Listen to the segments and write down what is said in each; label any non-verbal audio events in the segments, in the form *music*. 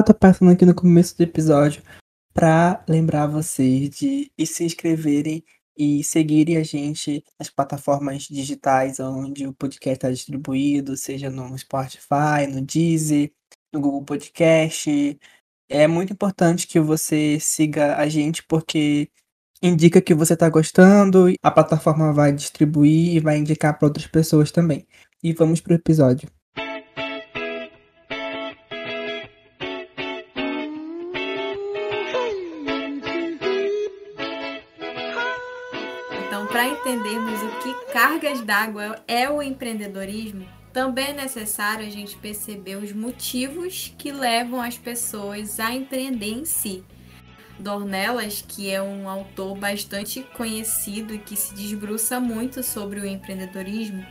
eu tô passando aqui no começo do episódio para lembrar vocês de se inscreverem e seguirem a gente nas plataformas digitais onde o podcast está distribuído, seja no Spotify, no Deezer, no Google Podcast. É muito importante que você siga a gente porque indica que você está gostando, a plataforma vai distribuir e vai indicar para outras pessoas também. E vamos pro episódio. Cargas d'água é o empreendedorismo, também é necessário a gente perceber os motivos que levam as pessoas a empreender em si. Dornelas, que é um autor bastante conhecido e que se desbruça muito sobre o empreendedorismo,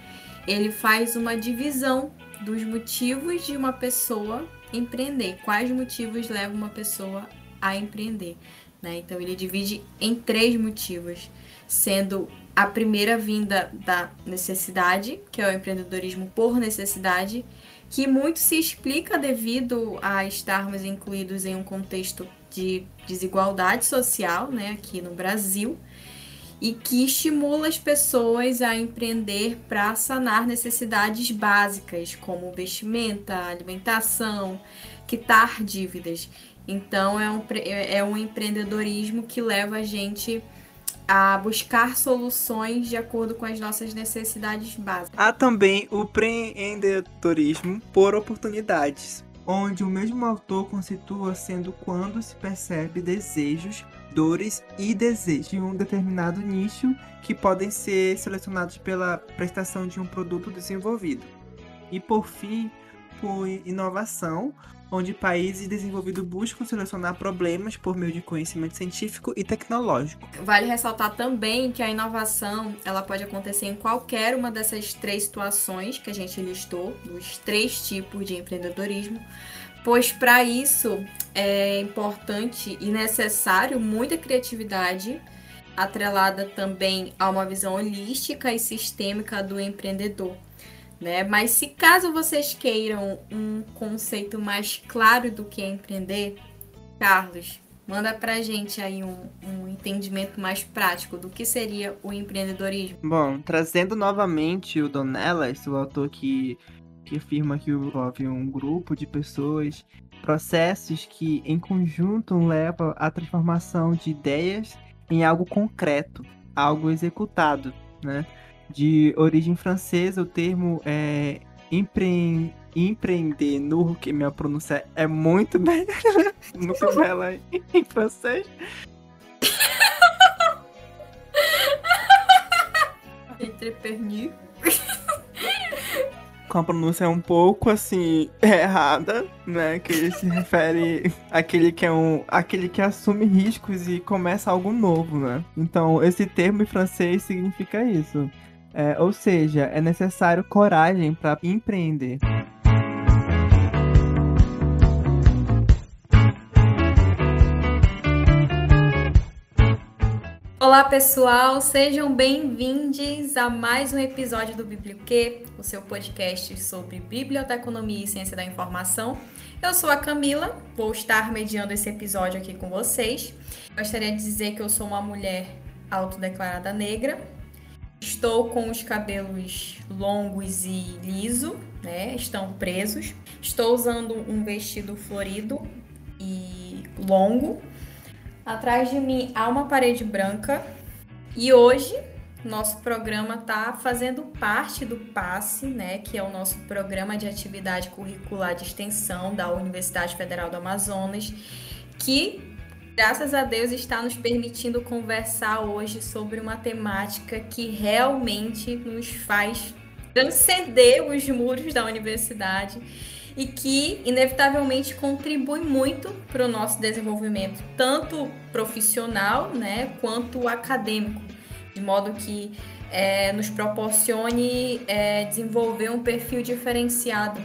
ele faz uma divisão dos motivos de uma pessoa empreender. Quais motivos levam uma pessoa a empreender? Né? Então ele divide em três motivos, sendo a primeira vinda da necessidade, que é o empreendedorismo por necessidade, que muito se explica devido a estarmos incluídos em um contexto de desigualdade social, né, aqui no Brasil, e que estimula as pessoas a empreender para sanar necessidades básicas, como vestimenta, alimentação, quitar dívidas. Então, é um, é um empreendedorismo que leva a gente a buscar soluções de acordo com as nossas necessidades básicas. Há também o empreendedorismo por oportunidades, onde o mesmo autor constitua sendo quando se percebe desejos, dores e desejos de um determinado nicho que podem ser selecionados pela prestação de um produto desenvolvido. E por fim, por inovação, onde países desenvolvidos buscam solucionar problemas por meio de conhecimento científico e tecnológico. Vale ressaltar também que a inovação ela pode acontecer em qualquer uma dessas três situações que a gente listou, dos três tipos de empreendedorismo, pois para isso é importante e necessário muita criatividade, atrelada também a uma visão holística e sistêmica do empreendedor né? Mas se caso vocês queiram um conceito mais claro do que é empreender, Carlos, manda pra gente aí um, um entendimento mais prático do que seria o empreendedorismo. Bom, trazendo novamente o Donelas, o autor que, que afirma que envolve um grupo de pessoas, processos que em conjunto levam à transformação de ideias em algo concreto, algo executado, né? De origem francesa, o termo é empre... empreender no que minha pronúncia é muito *laughs* bela, muito bela em francês. Entrepreneur. Com a pronúncia um pouco assim errada, né? Que se refere àquele que é um. aquele que assume riscos e começa algo novo, né? Então, esse termo em francês significa isso. É, ou seja, é necessário coragem para empreender. Olá pessoal, sejam bem-vindos a mais um episódio do Biblioquê, o seu podcast sobre biblioteconomia e ciência da informação. Eu sou a Camila, vou estar mediando esse episódio aqui com vocês. Gostaria de dizer que eu sou uma mulher autodeclarada negra, Estou com os cabelos longos e liso, né? Estão presos. Estou usando um vestido florido e longo. Atrás de mim há uma parede branca. E hoje nosso programa está fazendo parte do PASSE, né, que é o nosso programa de atividade curricular de extensão da Universidade Federal do Amazonas, que graças a Deus, está nos permitindo conversar hoje sobre uma temática que realmente nos faz transcender os muros da universidade e que, inevitavelmente, contribui muito para o nosso desenvolvimento, tanto profissional né, quanto acadêmico, de modo que é, nos proporcione é, desenvolver um perfil diferenciado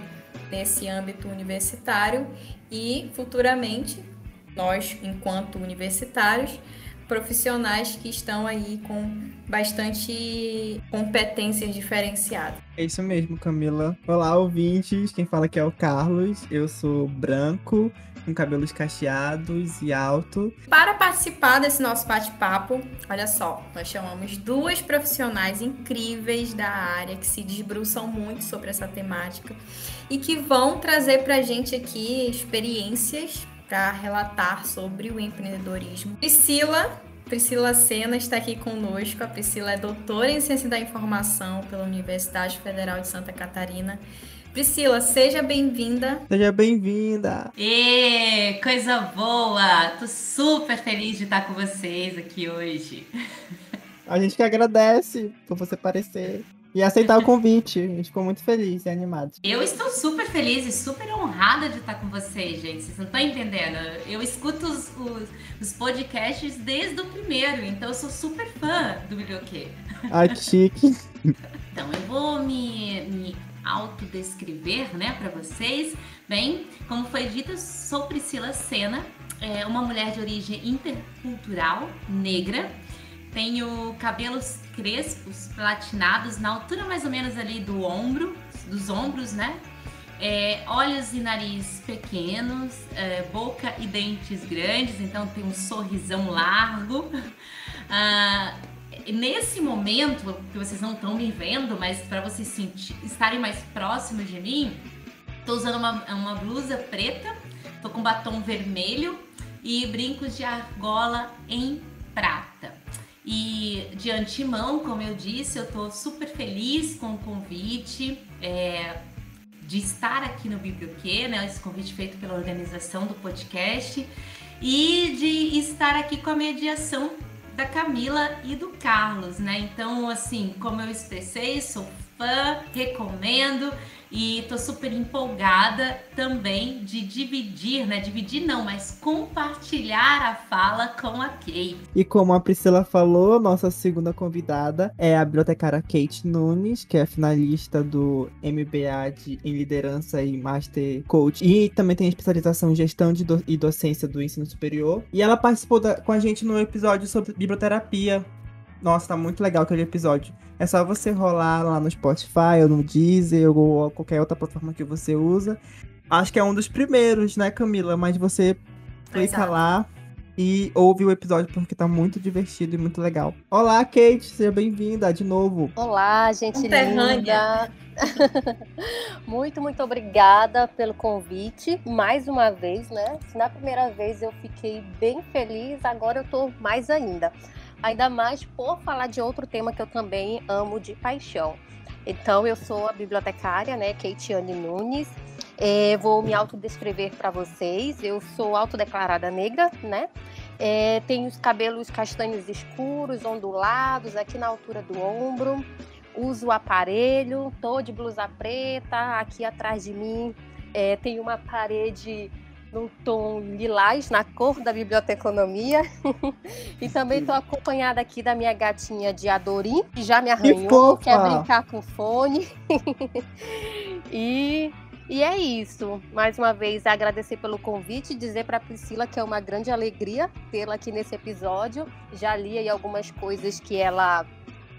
nesse âmbito universitário e futuramente nós, enquanto universitários, profissionais que estão aí com bastante competências diferenciadas. É isso mesmo, Camila. Olá, ouvintes. Quem fala aqui é o Carlos. Eu sou branco, com cabelos cacheados e alto. Para participar desse nosso bate-papo, olha só, nós chamamos duas profissionais incríveis da área que se debruçam muito sobre essa temática e que vão trazer para a gente aqui experiências para relatar sobre o empreendedorismo. Priscila, Priscila Sena está aqui conosco. A Priscila é doutora em Ciência da Informação pela Universidade Federal de Santa Catarina Priscila, seja bem-vinda. Seja bem-vinda. E coisa boa! Tô super feliz de estar com vocês aqui hoje. A gente que agradece por você aparecer e aceitar o convite. A gente ficou muito feliz e animado. Eu estou super feliz e super honrada de estar com vocês, gente. Vocês não estão entendendo. Eu escuto os, os, os podcasts desde o primeiro, então eu sou super fã do Biblioquê. Ai, que chique. *laughs* Então, eu vou me, me autodescrever, né, para vocês. Bem, como foi dito, sou Priscila Sena, é uma mulher de origem intercultural, negra. Tenho cabelos crespos, platinados, na altura mais ou menos ali do ombro, dos ombros, né? É, olhos e nariz pequenos, é, boca e dentes grandes, então tem um sorrisão largo. *laughs* Ah, nesse momento, que vocês não estão me vendo, mas para vocês sentir, estarem mais próximos de mim, tô usando uma, uma blusa preta, tô com batom vermelho e brincos de argola em prata. E de antemão, como eu disse, eu tô super feliz com o convite. É, de estar aqui no Biblioquê, né? Esse convite feito pela organização do podcast e de estar aqui com a mediação da Camila e do Carlos, né? Então, assim, como eu expressei, sou fã, recomendo e tô super empolgada também de dividir, né? Dividir não, mas compartilhar a fala com a Kate. E como a Priscila falou, nossa segunda convidada é a bibliotecária Kate Nunes, que é finalista do MBA de, em Liderança e Master Coach. E também tem especialização em Gestão de do, e Docência do Ensino Superior. E ela participou da, com a gente no episódio sobre biblioterapia. Nossa, tá muito legal aquele episódio. É só você rolar lá no Spotify ou no Deezer ou qualquer outra plataforma que você usa. Acho que é um dos primeiros, né, Camila? Mas você clica Exato. lá e ouve o episódio porque tá muito divertido e muito legal. Olá, Kate, seja bem-vinda de novo. Olá, gente linda. *laughs* muito, muito obrigada pelo convite, mais uma vez, né? Na primeira vez eu fiquei bem feliz, agora eu tô mais ainda ainda mais por falar de outro tema que eu também amo de paixão. Então, eu sou a bibliotecária, né, Keitiane Nunes. É, vou me autodescrever para vocês. Eu sou autodeclarada negra, né? É, tenho os cabelos castanhos escuros, ondulados, aqui na altura do ombro. Uso o aparelho, tô de blusa preta. Aqui atrás de mim é, tem uma parede num tom lilás, na cor da biblioteconomia. *laughs* e também estou acompanhada aqui da minha gatinha de Adorim, que já me arranhou, que quer brincar com fone. *laughs* e, e é isso. Mais uma vez, agradecer pelo convite e dizer para Priscila que é uma grande alegria tê-la aqui nesse episódio. Já li aí algumas coisas que ela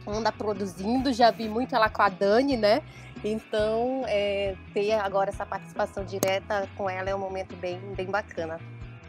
anda produzindo, já vi muito ela com a Dani, né? Então, é, ter agora essa participação direta com ela é um momento bem, bem bacana.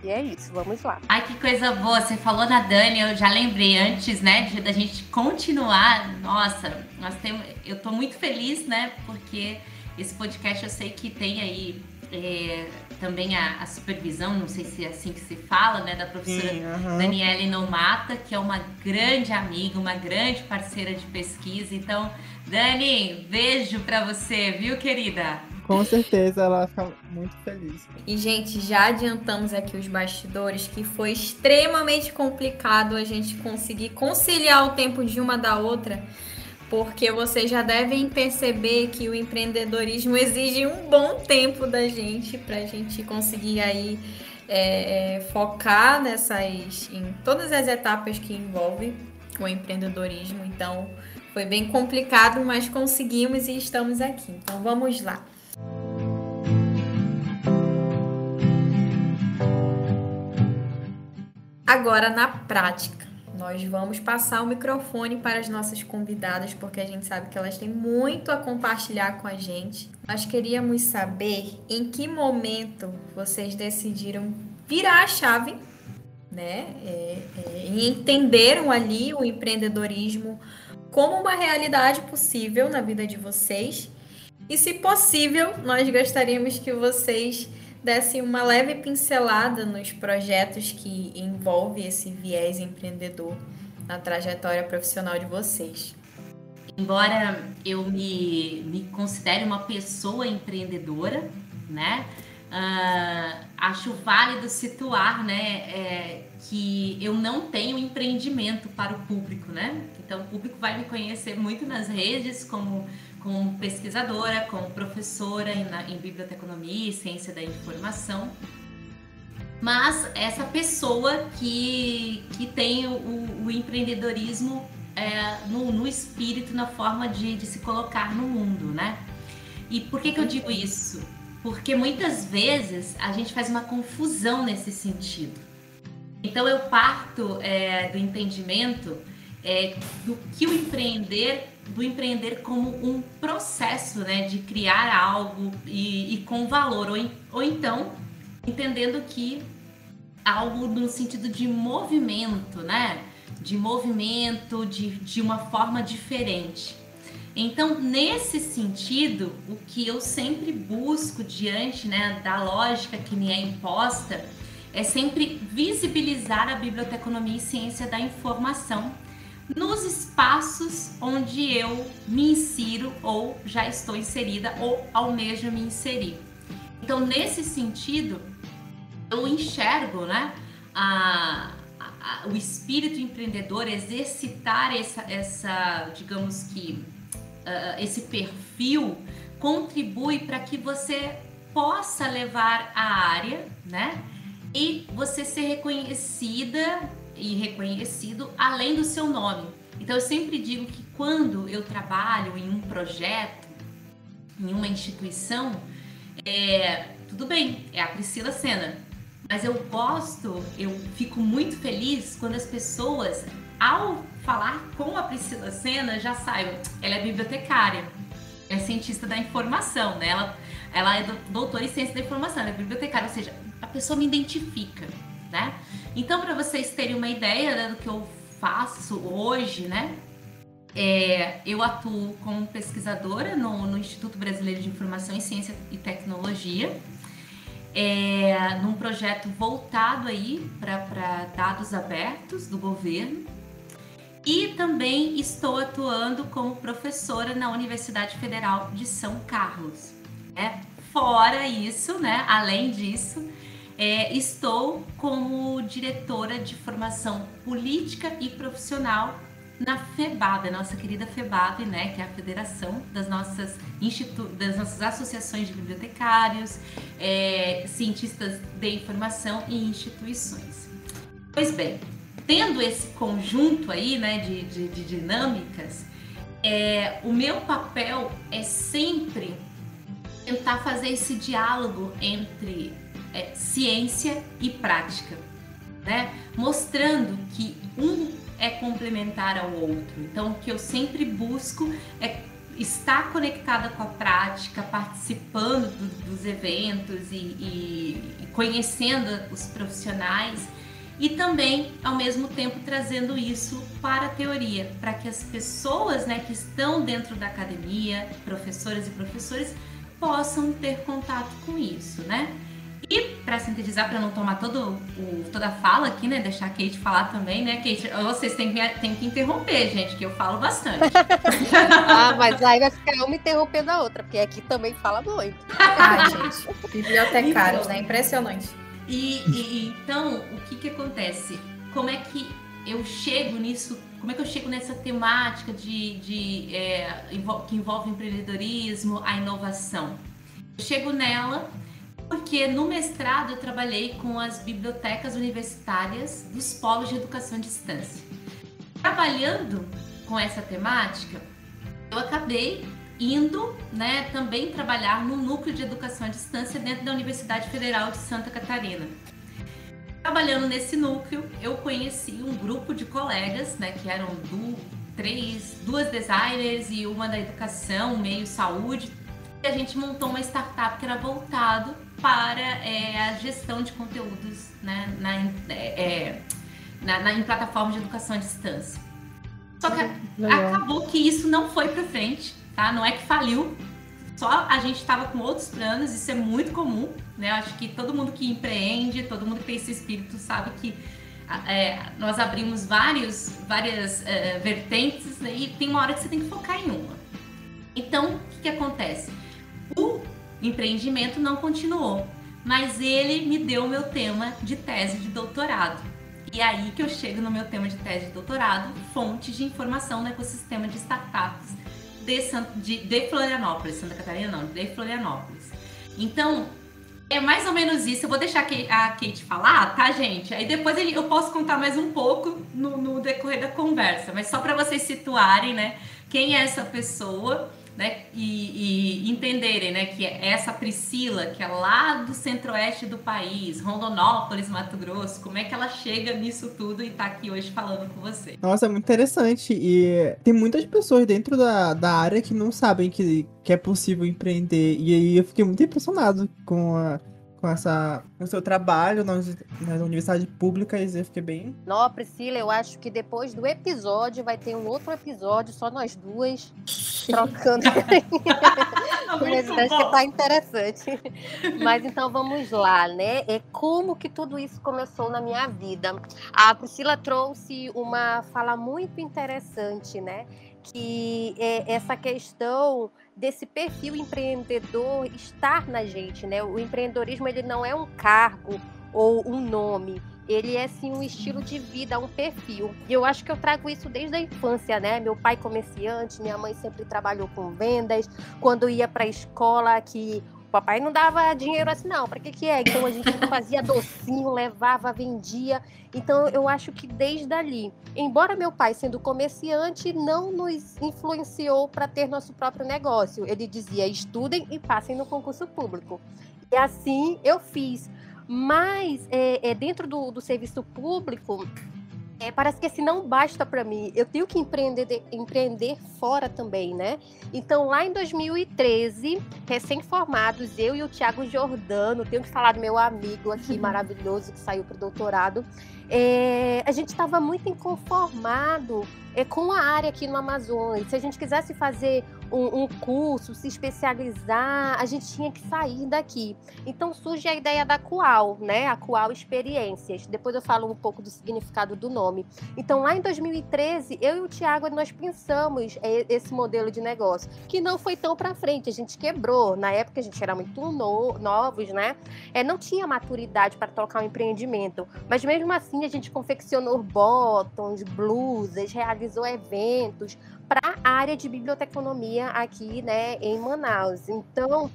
E é isso, vamos lá. Ai, que coisa boa. Você falou na Dani, eu já lembrei antes, né, de, da gente continuar. Nossa, nós temos, eu tô muito feliz, né, porque esse podcast eu sei que tem aí é, também a, a, supervisão, não sei se é assim que se fala, né, da professora Sim, uhum. Daniela Nomata, que é uma grande amiga, uma grande parceira de pesquisa. Então, Dani, beijo para você, viu, querida? Com certeza ela fica muito feliz. E, gente, já adiantamos aqui os bastidores que foi extremamente complicado a gente conseguir conciliar o tempo de uma da outra, porque vocês já devem perceber que o empreendedorismo exige um bom tempo da gente para a gente conseguir aí é, é, focar nessas em todas as etapas que envolvem o empreendedorismo. Então, foi bem complicado, mas conseguimos e estamos aqui. Então vamos lá. Agora na prática. nós vamos passar o microfone para as nossas convidadas, porque a gente sabe que elas têm muito a compartilhar com a gente. Nós queríamos saber em que momento vocês decidiram virar a chave, né? É, é, e entenderam ali o empreendedorismo como uma realidade possível na vida de vocês. E se possível, nós gostaríamos que vocês dessem uma leve pincelada nos projetos que envolvem esse viés empreendedor na trajetória profissional de vocês. Embora eu me, me considere uma pessoa empreendedora, né? Uh, acho válido situar, né, é, que eu não tenho empreendimento para o público, né? Então o público vai me conhecer muito nas redes como como pesquisadora, como professora em, na, em biblioteconomia e ciência da informação. Mas essa pessoa que, que tem o, o empreendedorismo é, no, no, espírito, na forma de, de se colocar no mundo, né? E por que, que eu digo isso? Porque muitas vezes a gente faz uma confusão nesse sentido. Então eu parto é, do entendimento é, do que o empreender do empreender como um processo, né, de criar algo e, e com valor, ou, ou então entendendo que algo no sentido de movimento, né, de movimento, de, de uma forma diferente. Então, nesse sentido, o que eu sempre busco diante né, da lógica que me é imposta é sempre visibilizar a biblioteconomia e ciência da informação nos espaços onde eu me insiro ou já estou inserida ou almejo me inserir. Então, nesse sentido, eu enxergo né, a, a, o espírito empreendedor exercitar essa, essa digamos que, uh, esse perfil contribui para que você possa levar a área, né? E você ser reconhecida e reconhecido além do seu nome. Então eu sempre digo que quando eu trabalho em um projeto, em uma instituição, é, tudo bem, é a Priscila Sena, mas eu gosto, eu fico muito feliz quando as pessoas, ao falar com a Priscila Sena, já saibam, ela é bibliotecária, é cientista da informação, né? Ela, ela é doutora em ciência da informação, ela é bibliotecária, ou seja, a pessoa me identifica, né? Então, para vocês terem uma ideia né, do que eu faço hoje, né? É, eu atuo como pesquisadora no, no, Instituto Brasileiro de Informação em Ciência e Tecnologia, é, num projeto voltado aí para dados abertos do governo. E também estou atuando como professora na Universidade Federal de São Carlos. É, fora isso, né? Além disso, é, estou como diretora de formação política e profissional na FEBAB, nossa querida FEBAB, né, que é a federação das nossas, institu das nossas associações de bibliotecários, é, cientistas de informação e instituições. Pois bem, tendo esse conjunto aí, né, de, de, de dinâmicas, é, o meu papel é sempre tentar fazer esse diálogo entre é, ciência e prática, né? Mostrando que um é complementar ao outro. Então, o que eu sempre busco é estar conectada com a prática, participando do, dos eventos e, e, e conhecendo os profissionais e também, ao mesmo tempo, trazendo isso para a teoria, para que as pessoas né, que estão dentro da academia, professoras e professores, possam ter contato com isso, né? E para sintetizar, para não tomar todo o, toda a fala aqui, né? Deixar a Kate falar também, né, Kate? Vocês têm que, têm que interromper, gente, que eu falo bastante. *laughs* ah, *laughs* mas aí vai ficar uma interrompendo a outra, porque aqui também fala muito. ah, gente, *laughs* bibliotecários, então, né? Impressionante. E, e, então, o que que acontece? Como é que eu chego nisso? Como é que eu chego nessa temática de, de é, que envolve o empreendedorismo, a inovação? Eu chego nela porque no mestrado eu trabalhei com as bibliotecas universitárias dos polos de educação à distância. Trabalhando com essa temática, eu acabei indo né, também trabalhar no núcleo de educação à distância dentro da Universidade Federal de Santa Catarina. Trabalhando nesse núcleo, eu conheci um grupo de colegas, né, que eram do, três, duas designers e uma da educação, meio saúde. E a gente montou uma startup que era voltado para é, a gestão de conteúdos né, na, é, na, na, em plataformas de educação à distância. Só que Legal. acabou que isso não foi para frente, tá? Não é que faliu, só a gente estava com outros planos, isso é muito comum, né? Acho que todo mundo que empreende, todo mundo que tem esse espírito sabe que é, nós abrimos vários, várias é, vertentes né? e tem uma hora que você tem que focar em uma. Então, o que, que acontece? O empreendimento não continuou, mas ele me deu o meu tema de tese de doutorado. E aí que eu chego no meu tema de tese de doutorado, fontes de informação no ecossistema de startups de, de, de Florianópolis, Santa Catarina não, de Florianópolis. Então, é mais ou menos isso. Eu vou deixar a Kate falar, tá, gente? Aí depois eu posso contar mais um pouco no, no decorrer da conversa, mas só para vocês situarem, né? Quem é essa pessoa né, e, e, entenderem né, que essa Priscila, que é lá do centro-oeste do país, Rondonópolis, Mato Grosso, como é que ela chega nisso tudo e está aqui hoje falando com você? Nossa, é muito interessante. E tem muitas pessoas dentro da, da área que não sabem que, que é possível empreender. E aí eu fiquei muito impressionado com a com essa o seu trabalho nas, nas universidades públicas eu fiquei bem. Não, Priscila, eu acho que depois do episódio vai ter um outro episódio, só nós duas *laughs* trocando. *laughs* Mas acho que tá interessante. Mas então vamos lá, né? É como que tudo isso começou na minha vida. A Priscila trouxe uma fala muito interessante, né? Que é essa questão desse perfil empreendedor estar na gente, né? O empreendedorismo ele não é um cargo ou um nome, ele é sim um estilo de vida, um perfil. E eu acho que eu trago isso desde a infância, né? Meu pai comerciante, minha mãe sempre trabalhou com vendas. Quando ia para a escola, que papai não dava dinheiro assim, não. Para que que é? Então a gente fazia docinho, levava, vendia. Então eu acho que desde ali, embora meu pai sendo comerciante, não nos influenciou para ter nosso próprio negócio. Ele dizia: estudem e passem no concurso público. E assim eu fiz. Mas é, é dentro do, do serviço público, é, parece que esse não basta para mim. Eu tenho que empreender, empreender fora também, né? Então, lá em 2013, recém-formados, eu e o Tiago Jordano, tenho que falar do meu amigo aqui *laughs* maravilhoso que saiu para o doutorado, é, a gente estava muito inconformado é, com a área aqui no Amazonas. Se a gente quisesse fazer um, um, curso, se especializar, a gente tinha que sair daqui. Então surge a ideia da Coal, né? A Coal Experiências. Depois eu falo um pouco do significado do nome. Então lá em 2013, eu e o Tiago nós pensamos é, esse modelo de negócio, que não foi tão para frente, a gente quebrou. Na época a gente era muito no, novos, né? É, não tinha maturidade para tocar um empreendimento, mas mesmo assim a gente confeccionou botões, blusas, realizou eventos, para a área de biblioteconomia aqui, né, em Manaus. Então,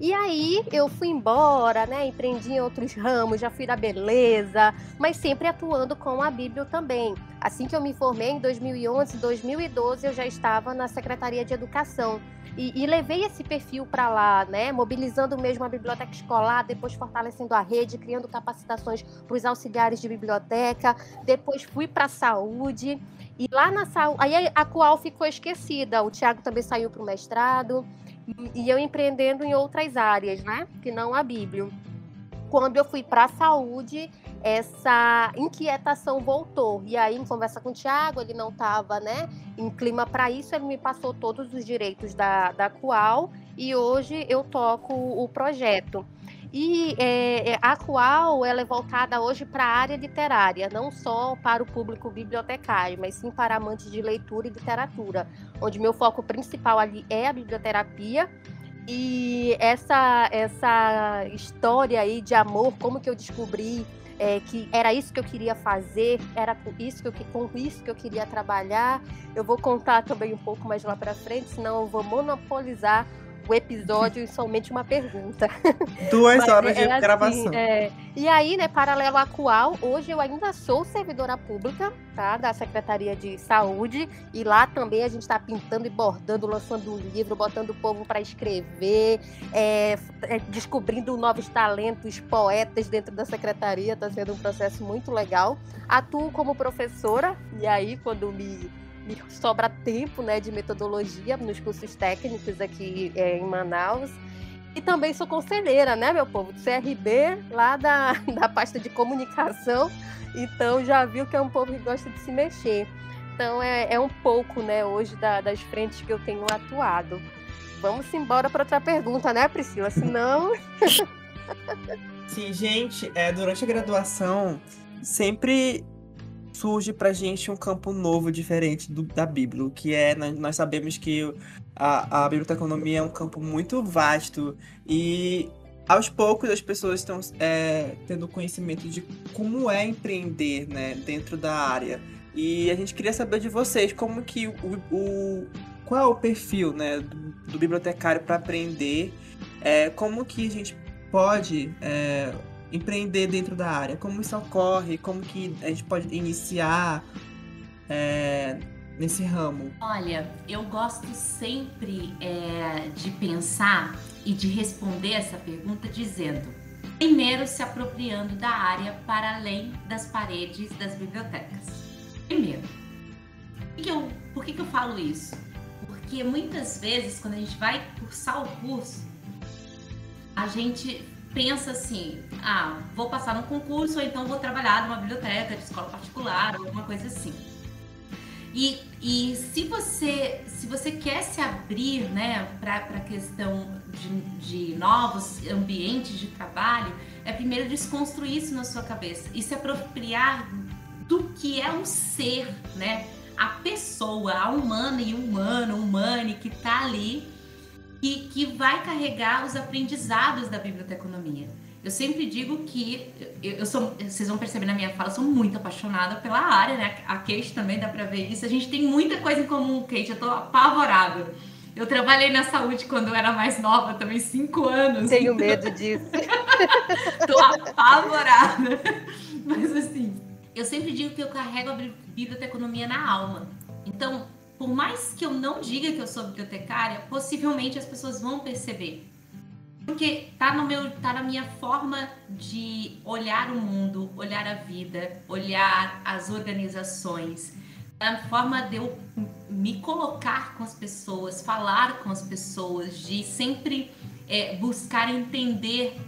e aí eu fui embora, né, empreendi em outros ramos, já fui da beleza, mas sempre atuando com a Bíblia também. Assim que eu me formei em 2011, 2012, eu já estava na Secretaria de Educação. E, e, levei esse perfil para lá, né? Mobilizando mesmo a biblioteca escolar, depois fortalecendo a rede, criando capacitações para os auxiliares de biblioteca, depois fui para a saúde e lá na saúde, aí a qual ficou esquecida. O Tiago também saiu para o mestrado e eu empreendendo em outras áreas, né? Que não a Bíblia. Quando eu fui para a saúde, essa inquietação voltou. E aí, em conversa com o Tiago, ele não estava né, em clima para isso, ele me passou todos os direitos da, da Qual e hoje eu toco o projeto. E é, é, a qual ela é voltada hoje para a área literária, não só para o público bibliotecário, mas sim para amantes de leitura e literatura, onde meu foco principal ali é a biblioterapia. E essa, essa história aí de amor, como que eu descobri é, que era isso que eu queria fazer, era com isso que eu, com isso que eu queria trabalhar. Eu vou contar também um pouco mais lá para frente, senão eu vou monopolizar o episódio e somente uma pergunta. *laughs* Duas Mas horas é, de assim, gravação. É, e aí, né, paralelo à qual, hoje eu ainda sou servidora pública, tá? Da Secretaria de Saúde. E lá também a gente está pintando e bordando, lançando um livro, botando o povo para escrever, é, é, descobrindo novos talentos, poetas dentro da secretaria. Está sendo um processo muito legal. Atuo como professora, e aí, quando me sobra tempo né, de metodologia nos cursos técnicos aqui é, em Manaus. E também sou conselheira, né, meu povo, do CRB, lá da, *laughs* da pasta de comunicação. Então já viu que é um povo que gosta de se mexer. Então é, é um pouco, né, hoje da, das frentes que eu tenho atuado. Vamos embora para outra pergunta, né, Priscila? Senão. *laughs* Sim, gente, é, durante a graduação, sempre surge pra gente um campo novo, diferente do, da Bíblia, que é, nós, sabemos que a, a biblioteconomia é um campo muito vasto e aos poucos as pessoas estão é, tendo conhecimento de como é empreender né, dentro da área. E a gente queria saber de vocês como que o, o qual é o perfil né, do, do bibliotecário para aprender, é, como que a gente pode é, empreender dentro da área, como isso ocorre, como que a gente pode iniciar é, nesse ramo? Olha, eu gosto sempre é, de pensar e de responder essa pergunta dizendo: primeiro, se apropriando da área para além das paredes das bibliotecas. Primeiro, que eu, por que eu falo isso? Porque muitas vezes, quando a gente vai cursar o curso, a gente pensa assim, ah, vou passar no concurso ou então vou trabalhar numa biblioteca de escola particular, alguma coisa assim. E, e se você se você quer se abrir né, para a questão de, de novos ambientes de trabalho, é primeiro desconstruir isso na sua cabeça e se apropriar do que é um ser, né? A pessoa, a humana e humano, humane que está ali que, que vai carregar os aprendizados da biblioteconomia. Eu sempre digo que eu, eu, sou, vocês vão perceber na minha fala, eu sou muito apaixonada pela área, né? A Kate também dá para ver isso. A gente tem muita coisa em comum, Kate. Eu tô apavorada. Eu trabalhei na saúde quando eu era mais nova, também cinco anos. Tenho medo disso. *laughs* tô apavorada. Mas assim, eu sempre digo que eu carrego a biblioteconomia na alma. Então, por mais que eu não diga que eu sou bibliotecária, possivelmente as pessoas vão perceber. Porque tá no meu, tá na minha forma de olhar o mundo, olhar a vida, olhar as organizações, tá na forma de eu me colocar com as pessoas, falar com as pessoas, de sempre é, buscar entender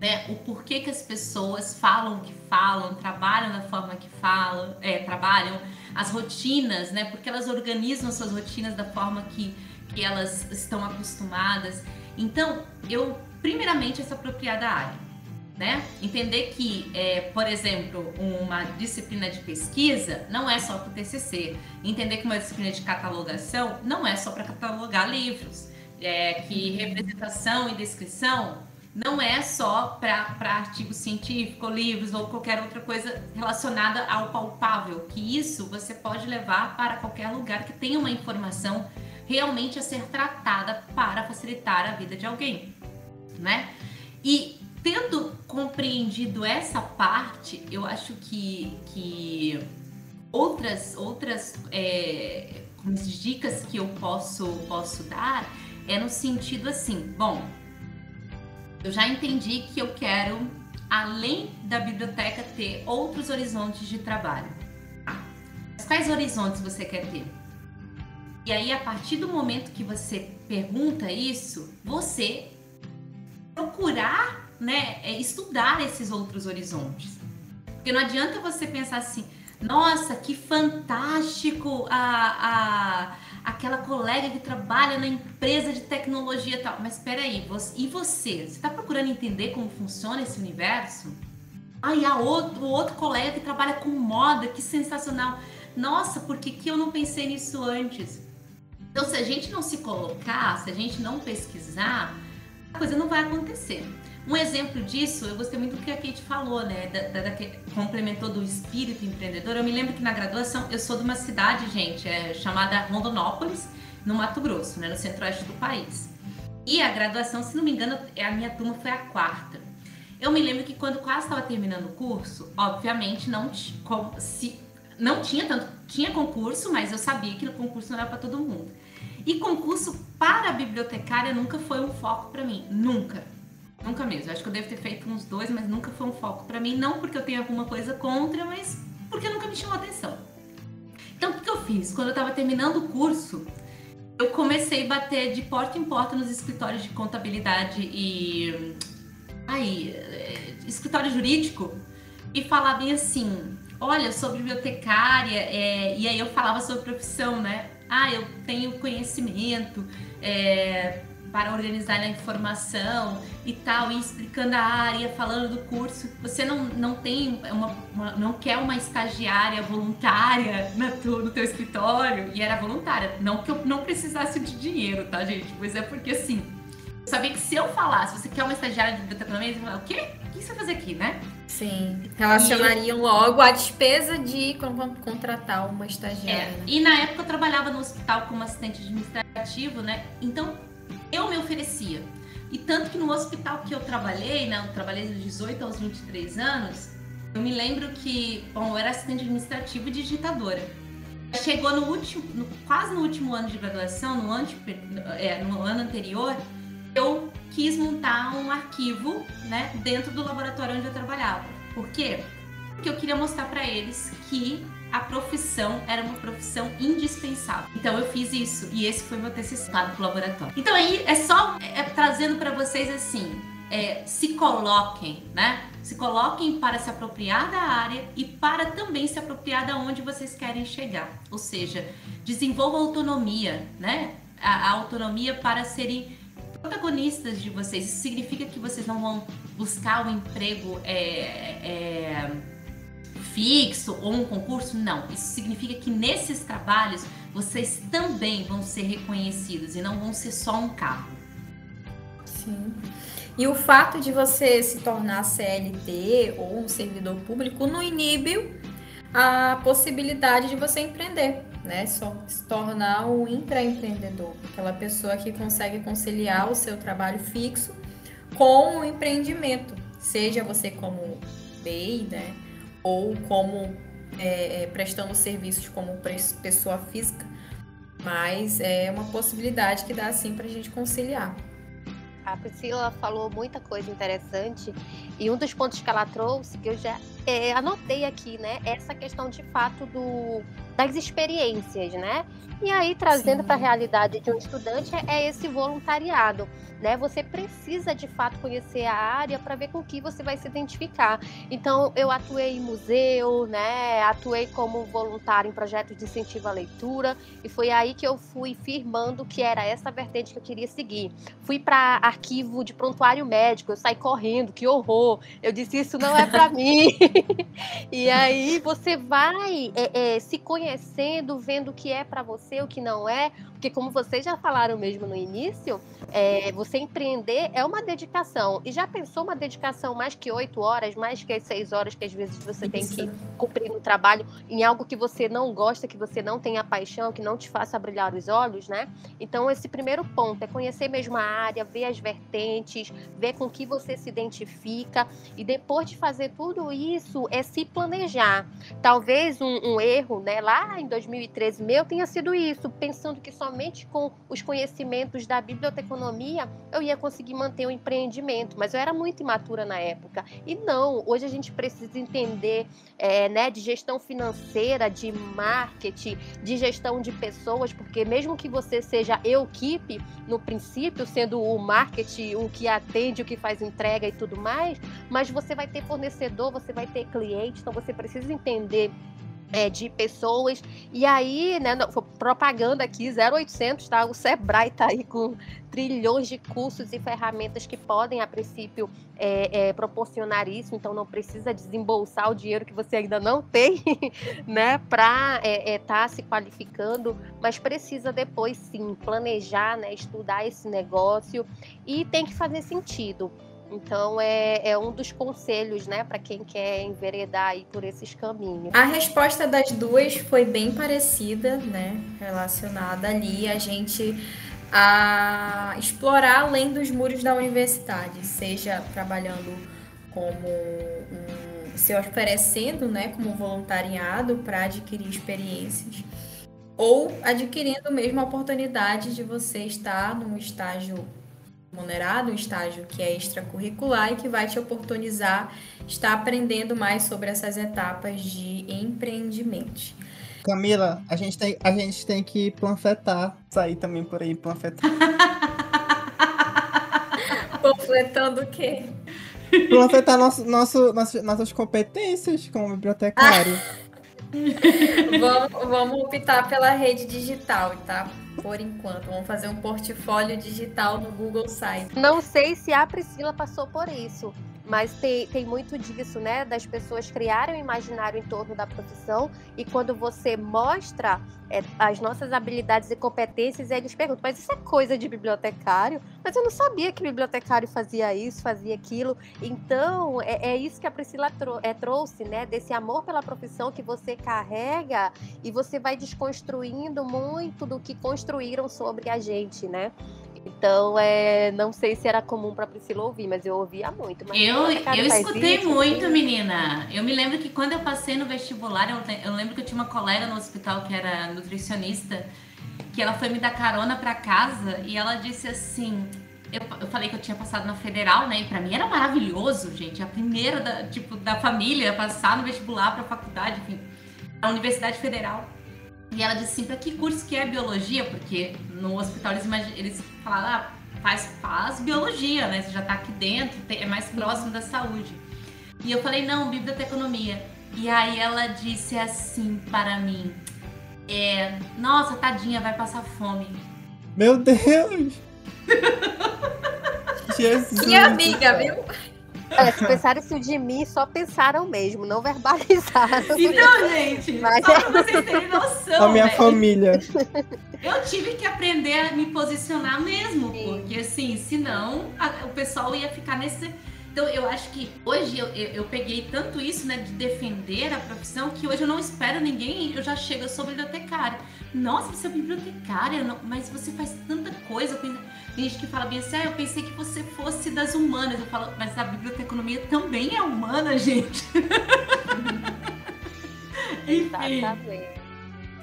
né, o porquê que as pessoas falam o que falam, trabalham da forma que falam, é, trabalham, as rotinas, né, porque elas organizam suas rotinas da forma que, que elas estão acostumadas. Então, eu, primeiramente, essa apropriar da área. Né? Entender que, é, por exemplo, uma disciplina de pesquisa não é só para o TCC. Entender que uma disciplina de catalogação não é só para catalogar livros. É, que representação e descrição não é só para artigo científico, livros ou qualquer outra coisa relacionada ao palpável, que isso você pode levar para qualquer lugar que tenha uma informação realmente a ser tratada para facilitar a vida de alguém, né? E tendo compreendido essa parte, eu acho que, que outras outras é, dicas que eu posso posso dar é no sentido assim, bom, eu já entendi que eu quero, além da biblioteca, ter outros horizontes de trabalho. Mas quais horizontes você quer ter? E aí, a partir do momento que você pergunta isso, você procurar, né, é, estudar esses outros horizontes. Porque não adianta você pensar assim, nossa, que fantástico a, a aquela colega que trabalha na empresa de tecnologia e tal. Mas espera aí, e você? Você está procurando entender como funciona esse universo? Ah, e a outro, o outro colega que trabalha com moda, que sensacional. Nossa, por que, que eu não pensei nisso antes? Então, se a gente não se colocar, se a gente não pesquisar, a coisa não vai acontecer. Um exemplo disso, eu gostei muito do que a Kate falou, né? Da, da, da, complementou do espírito empreendedor. Eu me lembro que na graduação, eu sou de uma cidade, gente, é, chamada Rondonópolis, no Mato Grosso, né? No centro-oeste do país. E a graduação, se não me engano, a minha turma foi a quarta. Eu me lembro que quando quase estava terminando o curso, obviamente não, se, não tinha tanto, tinha concurso, mas eu sabia que o concurso não era para todo mundo. E concurso para bibliotecária nunca foi um foco para mim, nunca. Nunca mesmo. Acho que eu devo ter feito uns dois, mas nunca foi um foco para mim. Não porque eu tenha alguma coisa contra, mas porque nunca me chamou atenção. Então, o que eu fiz? Quando eu estava terminando o curso, eu comecei a bater de porta em porta nos escritórios de contabilidade e. Aí, escritório jurídico e falar bem assim: olha, eu sou bibliotecária, é... e aí eu falava sobre profissão, né? Ah, eu tenho conhecimento, é, para organizar a informação e tal, e explicando a área, falando do curso. Você não, não tem uma, uma não quer uma estagiária voluntária na tu, no teu escritório e era voluntária. Não que eu não precisasse de dinheiro, tá, gente? Mas é porque assim, eu sabia que se eu falasse, você quer uma estagiária de biblioteconomia, você fala, o quê? O que você vai fazer aqui, né? Sim. Relacionariam eu... logo a despesa de contratar uma estagiária. É. Né? E na época eu trabalhava no hospital como assistente administrativo, né? Então eu me oferecia. E tanto que no hospital que eu trabalhei, né, eu trabalhei dos 18 aos 23 anos, eu me lembro que, bom, eu era assistente administrativo e digitadora. Chegou no último, no, quase no último ano de graduação, no, ante, é, no ano anterior, eu quis montar um arquivo, né, dentro do laboratório onde eu trabalhava. Por quê? Porque eu queria mostrar para eles que a profissão era uma profissão indispensável. Então eu fiz isso e esse foi meu TCC lá no laboratório. Então aí é só é, trazendo para vocês assim, é, se coloquem, né? Se coloquem para se apropriar da área e para também se apropriar da onde vocês querem chegar. Ou seja, desenvolvam autonomia, né? A, a autonomia para serem protagonistas de vocês. Isso significa que vocês não vão buscar um emprego é, é, fixo ou um concurso, não. Isso significa que nesses trabalhos vocês também vão ser reconhecidos e não vão ser só um cargo. Sim. E o fato de você se tornar CLT ou um servidor público não inibe a possibilidade de você empreender, né? Só se tornar um intraempreendedor, aquela pessoa que consegue conciliar o seu trabalho fixo com o empreendimento, seja você como BEI, né? Ou como é, é, prestando serviços como pessoa física, mas é uma possibilidade que dá assim para a gente conciliar. A Priscila falou muita coisa interessante e um dos pontos que ela trouxe, que eu já é, anotei aqui, né, essa questão de fato do, das experiências, né? E aí, trazendo para a realidade de um estudante, é, é esse voluntariado né? Você precisa de fato conhecer a área para ver com que você vai se identificar. Então, eu atuei em museu, né? Atuei como voluntário em projetos de incentivo à leitura e foi aí que eu fui firmando que era essa vertente que eu queria seguir. Fui para arquivo de prontuário médico, eu saí correndo, que horror! Eu disse isso não é para *laughs* mim. *laughs* e aí você vai é, é, se conhecendo, vendo o que é para você, o que não é, porque como vocês já falaram mesmo no início, é, você empreender é uma dedicação. E já pensou uma dedicação mais que oito horas, mais que as seis horas que às vezes você Isso. tem que cumprir no trabalho em algo que você não gosta, que você não tenha paixão, que não te faça brilhar os olhos, né? Então esse primeiro ponto é conhecer mesmo a área, ver as vertentes, ver com que você se identifica e depois de fazer tudo isso é se planejar. Talvez um, um erro, né? Lá em 2013 meu tenha sido isso, pensando que só somente com os conhecimentos da biblioteconomia eu ia conseguir manter o empreendimento, mas eu era muito imatura na época. E não, hoje a gente precisa entender é, né, de gestão financeira, de marketing, de gestão de pessoas, porque mesmo que você seja equipe, no princípio, sendo o marketing o que atende, o que faz entrega e tudo mais, mas você vai ter fornecedor, você vai ter cliente, então você precisa entender é, de pessoas. E aí, né, propaganda aqui, 0800, tá? O Sebrae tá aí com trilhões de cursos e ferramentas que podem, a princípio, é, é, proporcionar isso. Então, não precisa desembolsar o dinheiro que você ainda não tem, *laughs* né, para estar é, é, tá se qualificando, mas precisa depois, sim, planejar, né, estudar esse negócio e tem que fazer sentido. Então é, é um dos conselhos, né, para quem quer enveredar aí por esses caminhos. A resposta das duas foi bem parecida, né, relacionada ali. A gente a explorar além dos muros da universidade, seja trabalhando como um, se oferecendo, né, como voluntariado para adquirir experiências, ou adquirindo mesmo a oportunidade de você estar num estágio remunerado, um estágio que é extracurricular e que vai te oportunizar estar aprendendo mais sobre essas etapas de empreendimento. Camila, a gente tem, a gente tem que panfletar, sair também por aí, panfletar. *laughs* Panfletando o quê? Panfletar nosso, nosso, nosso, nossas competências como bibliotecário. *laughs* vamos, vamos optar pela rede digital, tá? Por enquanto, vamos fazer um portfólio digital no Google Sites. Não sei se a Priscila passou por isso, mas tem, tem muito disso, né? Das pessoas criarem um imaginário em torno da profissão e quando você mostra é, as nossas habilidades e competências, eles perguntam, mas isso é coisa de bibliotecário? Mas eu não sabia que bibliotecário fazia isso, fazia aquilo. Então, é, é isso que a Priscila trou é, trouxe, né? Desse amor pela profissão que você carrega e você vai desconstruindo muito do que construíram sobre a gente, né? Então, é, não sei se era comum para Priscila ouvir, mas eu ouvia muito. Eu eu escutei isso, muito, assim. menina. Eu me lembro que quando eu passei no vestibular, eu, eu lembro que eu tinha uma colega no hospital que era nutricionista, que ela foi me dar carona para casa e ela disse assim: eu, eu, falei que eu tinha passado na federal, né? E pra mim era maravilhoso, gente. A primeira da, tipo, da família passar no vestibular pra faculdade, enfim, a Universidade Federal. E ela disse assim, pra que curso que é biologia? Porque no hospital eles, eles falaram, ah, faz, faz biologia, né? Você já tá aqui dentro, é mais próximo da saúde. E eu falei, não, biblioteconomia. E aí ela disse assim para mim, é, nossa, tadinha, vai passar fome. Meu Deus! *laughs* Jesus! Que amiga, viu? Olha, se pensaram isso de mim, só pensaram mesmo, não verbalizaram. *laughs* Então, gente, Mas só é... pra vocês terem noção. A minha né? família. Eu tive que aprender a me posicionar mesmo, Sim. porque assim, senão a, o pessoal ia ficar nesse. Então, eu acho que hoje eu, eu, eu, peguei tanto isso, né, de defender a profissão, que hoje eu não espero ninguém, eu já chego, eu sou bibliotecária. Nossa, você é bibliotecária, não, mas você faz tanta coisa. Tem, gente que fala bem assim, ah, eu pensei que você fosse das humanas. Eu falo, mas a biblioteconomia também é humana, *laughs* gente. *laughs* Enfim.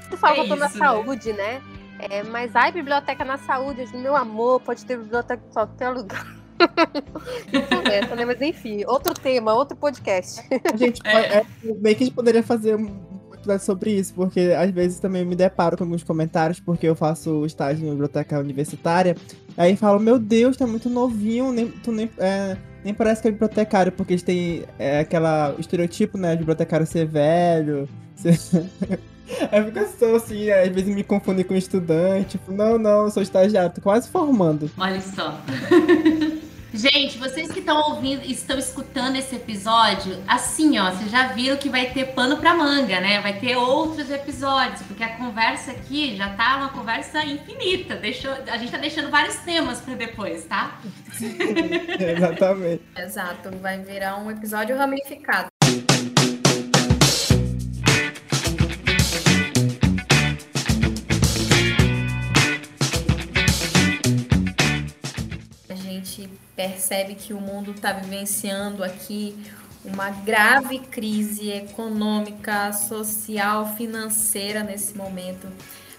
Tu fala é na né? saúde, né? É, mas ai, biblioteca na saúde, meu amor, pode ter biblioteca em qualquer lugar. Essa, né? Mas enfim, outro tema, outro podcast. Gente, é. É, bem que a gente poderia fazer sobre isso, porque às vezes também me deparo com alguns comentários, porque eu faço estágio em biblioteca universitária, aí falo, meu Deus, tá muito novinho, nem, tu nem, é, nem parece que é bibliotecário, porque eles têm é, aquela estereotipo, né, de bibliotecário ser velho, ser... *laughs* Aí fica assim, às vezes me confundem com estudante, tipo, não, não, eu sou estagiário, tô quase formando. Olha só. *laughs* Gente, vocês que estão ouvindo, estão escutando esse episódio, assim, ó, vocês já viram que vai ter pano para manga, né? Vai ter outros episódios, porque a conversa aqui já tá uma conversa infinita. Deixou, a gente tá deixando vários temas para depois, tá? *laughs* Exatamente. Exato, vai virar um episódio ramificado. Percebe que o mundo está vivenciando aqui uma grave crise econômica, social, financeira nesse momento.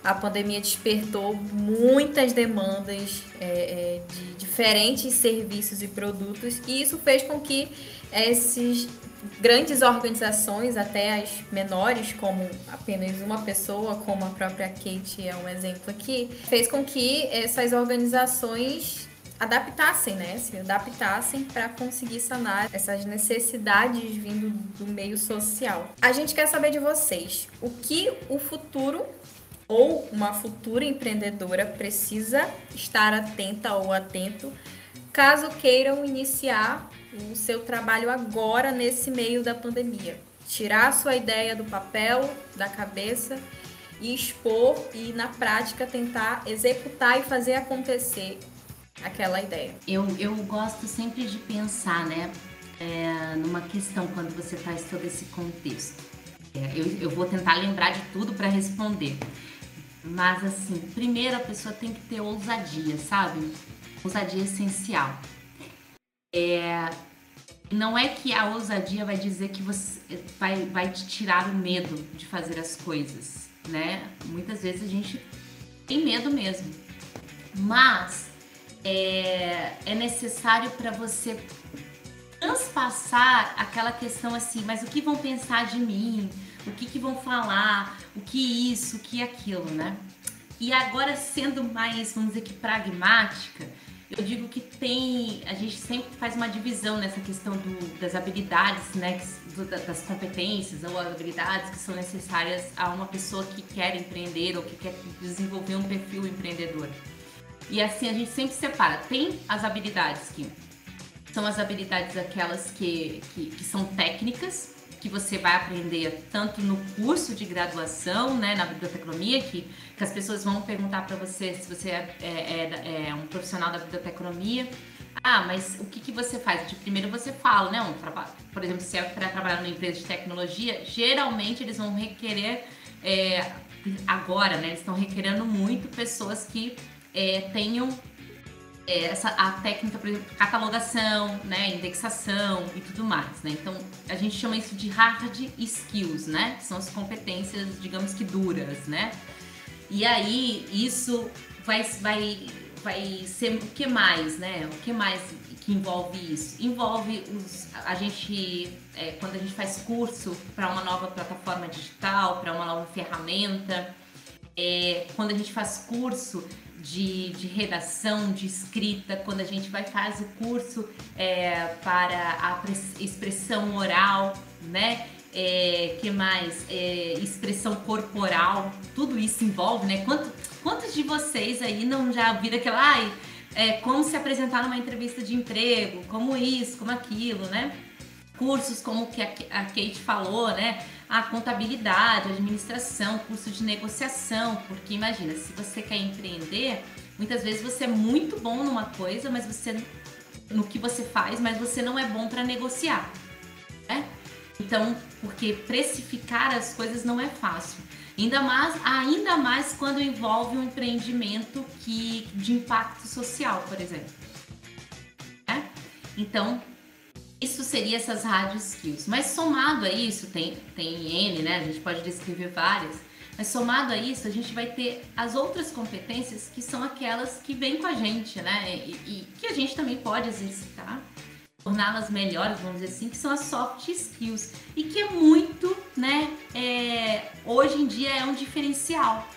A pandemia despertou muitas demandas é, é, de diferentes serviços e produtos, e isso fez com que esses grandes organizações, até as menores, como apenas uma pessoa, como a própria Kate é um exemplo aqui, fez com que essas organizações adaptassem, né? Se adaptassem para conseguir sanar essas necessidades vindo do meio social. A gente quer saber de vocês o que o futuro ou uma futura empreendedora precisa estar atenta ou atento caso queiram iniciar o seu trabalho agora nesse meio da pandemia. Tirar a sua ideia do papel, da cabeça e expor e na prática tentar executar e fazer acontecer aquela ideia. Eu, eu gosto sempre de pensar, né, é, numa questão quando você faz todo esse contexto. É, eu, eu vou tentar lembrar de tudo para responder. Mas assim, primeiro a pessoa tem que ter ousadia, sabe? Ousadia essencial. É, não é que a ousadia vai dizer que você vai, vai te tirar o medo de fazer as coisas, né? Muitas vezes a gente tem medo mesmo. Mas é, é necessário para você transpassar aquela questão assim, mas o que vão pensar de mim? O que, que vão falar? O que isso, o que aquilo, né? E agora sendo mais, vamos dizer que pragmática, eu digo que tem, a gente sempre faz uma divisão nessa questão do, das habilidades, né, das competências ou habilidades que são necessárias a uma pessoa que quer empreender ou que quer desenvolver um perfil empreendedor. E assim a gente sempre separa. Tem as habilidades que são as habilidades aquelas que, que, que são técnicas, que você vai aprender tanto no curso de graduação, né, na biblioteconomia, que, que as pessoas vão perguntar para você se você é, é, é, é, um profissional da biblioteconomia. Ah, mas o que, que você faz? De primeiro você fala, né? Um trabalho, por exemplo, se é para trabalhar numa empresa de tecnologia, geralmente eles vão requerer é, agora, né? Eles estão requerendo muito pessoas que é, tenham é, essa, a técnica, por exemplo, catalogação, né, indexação e tudo mais, né? Então, a gente chama isso de hard skills, né? São as competências, digamos que duras, né? E aí, isso vai, vai, vai ser o que mais, né? O que mais que envolve isso? Envolve os, a gente, é, quando a gente faz curso para uma nova plataforma digital, para uma nova ferramenta, é, quando a gente faz curso de, de, redação, de escrita, quando a gente vai faz o curso é, para a expressão oral, né? É, que mais? É, expressão corporal, tudo isso envolve, né? Quanto, quantos de vocês aí não já viram aquela, ai, é, como se apresentar numa entrevista de emprego, como isso, como aquilo, né? Cursos como que a Kate falou, né? A contabilidade, administração, curso de negociação, porque imagina, se você quer empreender, muitas vezes você é muito bom numa coisa, mas você no que você faz, mas você não é bom para negociar, né? Então, porque precificar as coisas não é fácil. Ainda mais, ainda mais quando envolve um empreendimento que de impacto social, por exemplo. Né? Então, isso seria essas rádio skills. Mas somado a isso, tem, tem N, né? A gente pode descrever várias. Mas somado a isso, a gente vai ter as outras competências que são aquelas que vêm com a gente, né? E, e que a gente também pode exercitar, torná-las melhores, vamos dizer assim, que são as soft skills. E que é muito, né? É, hoje em dia é um diferencial.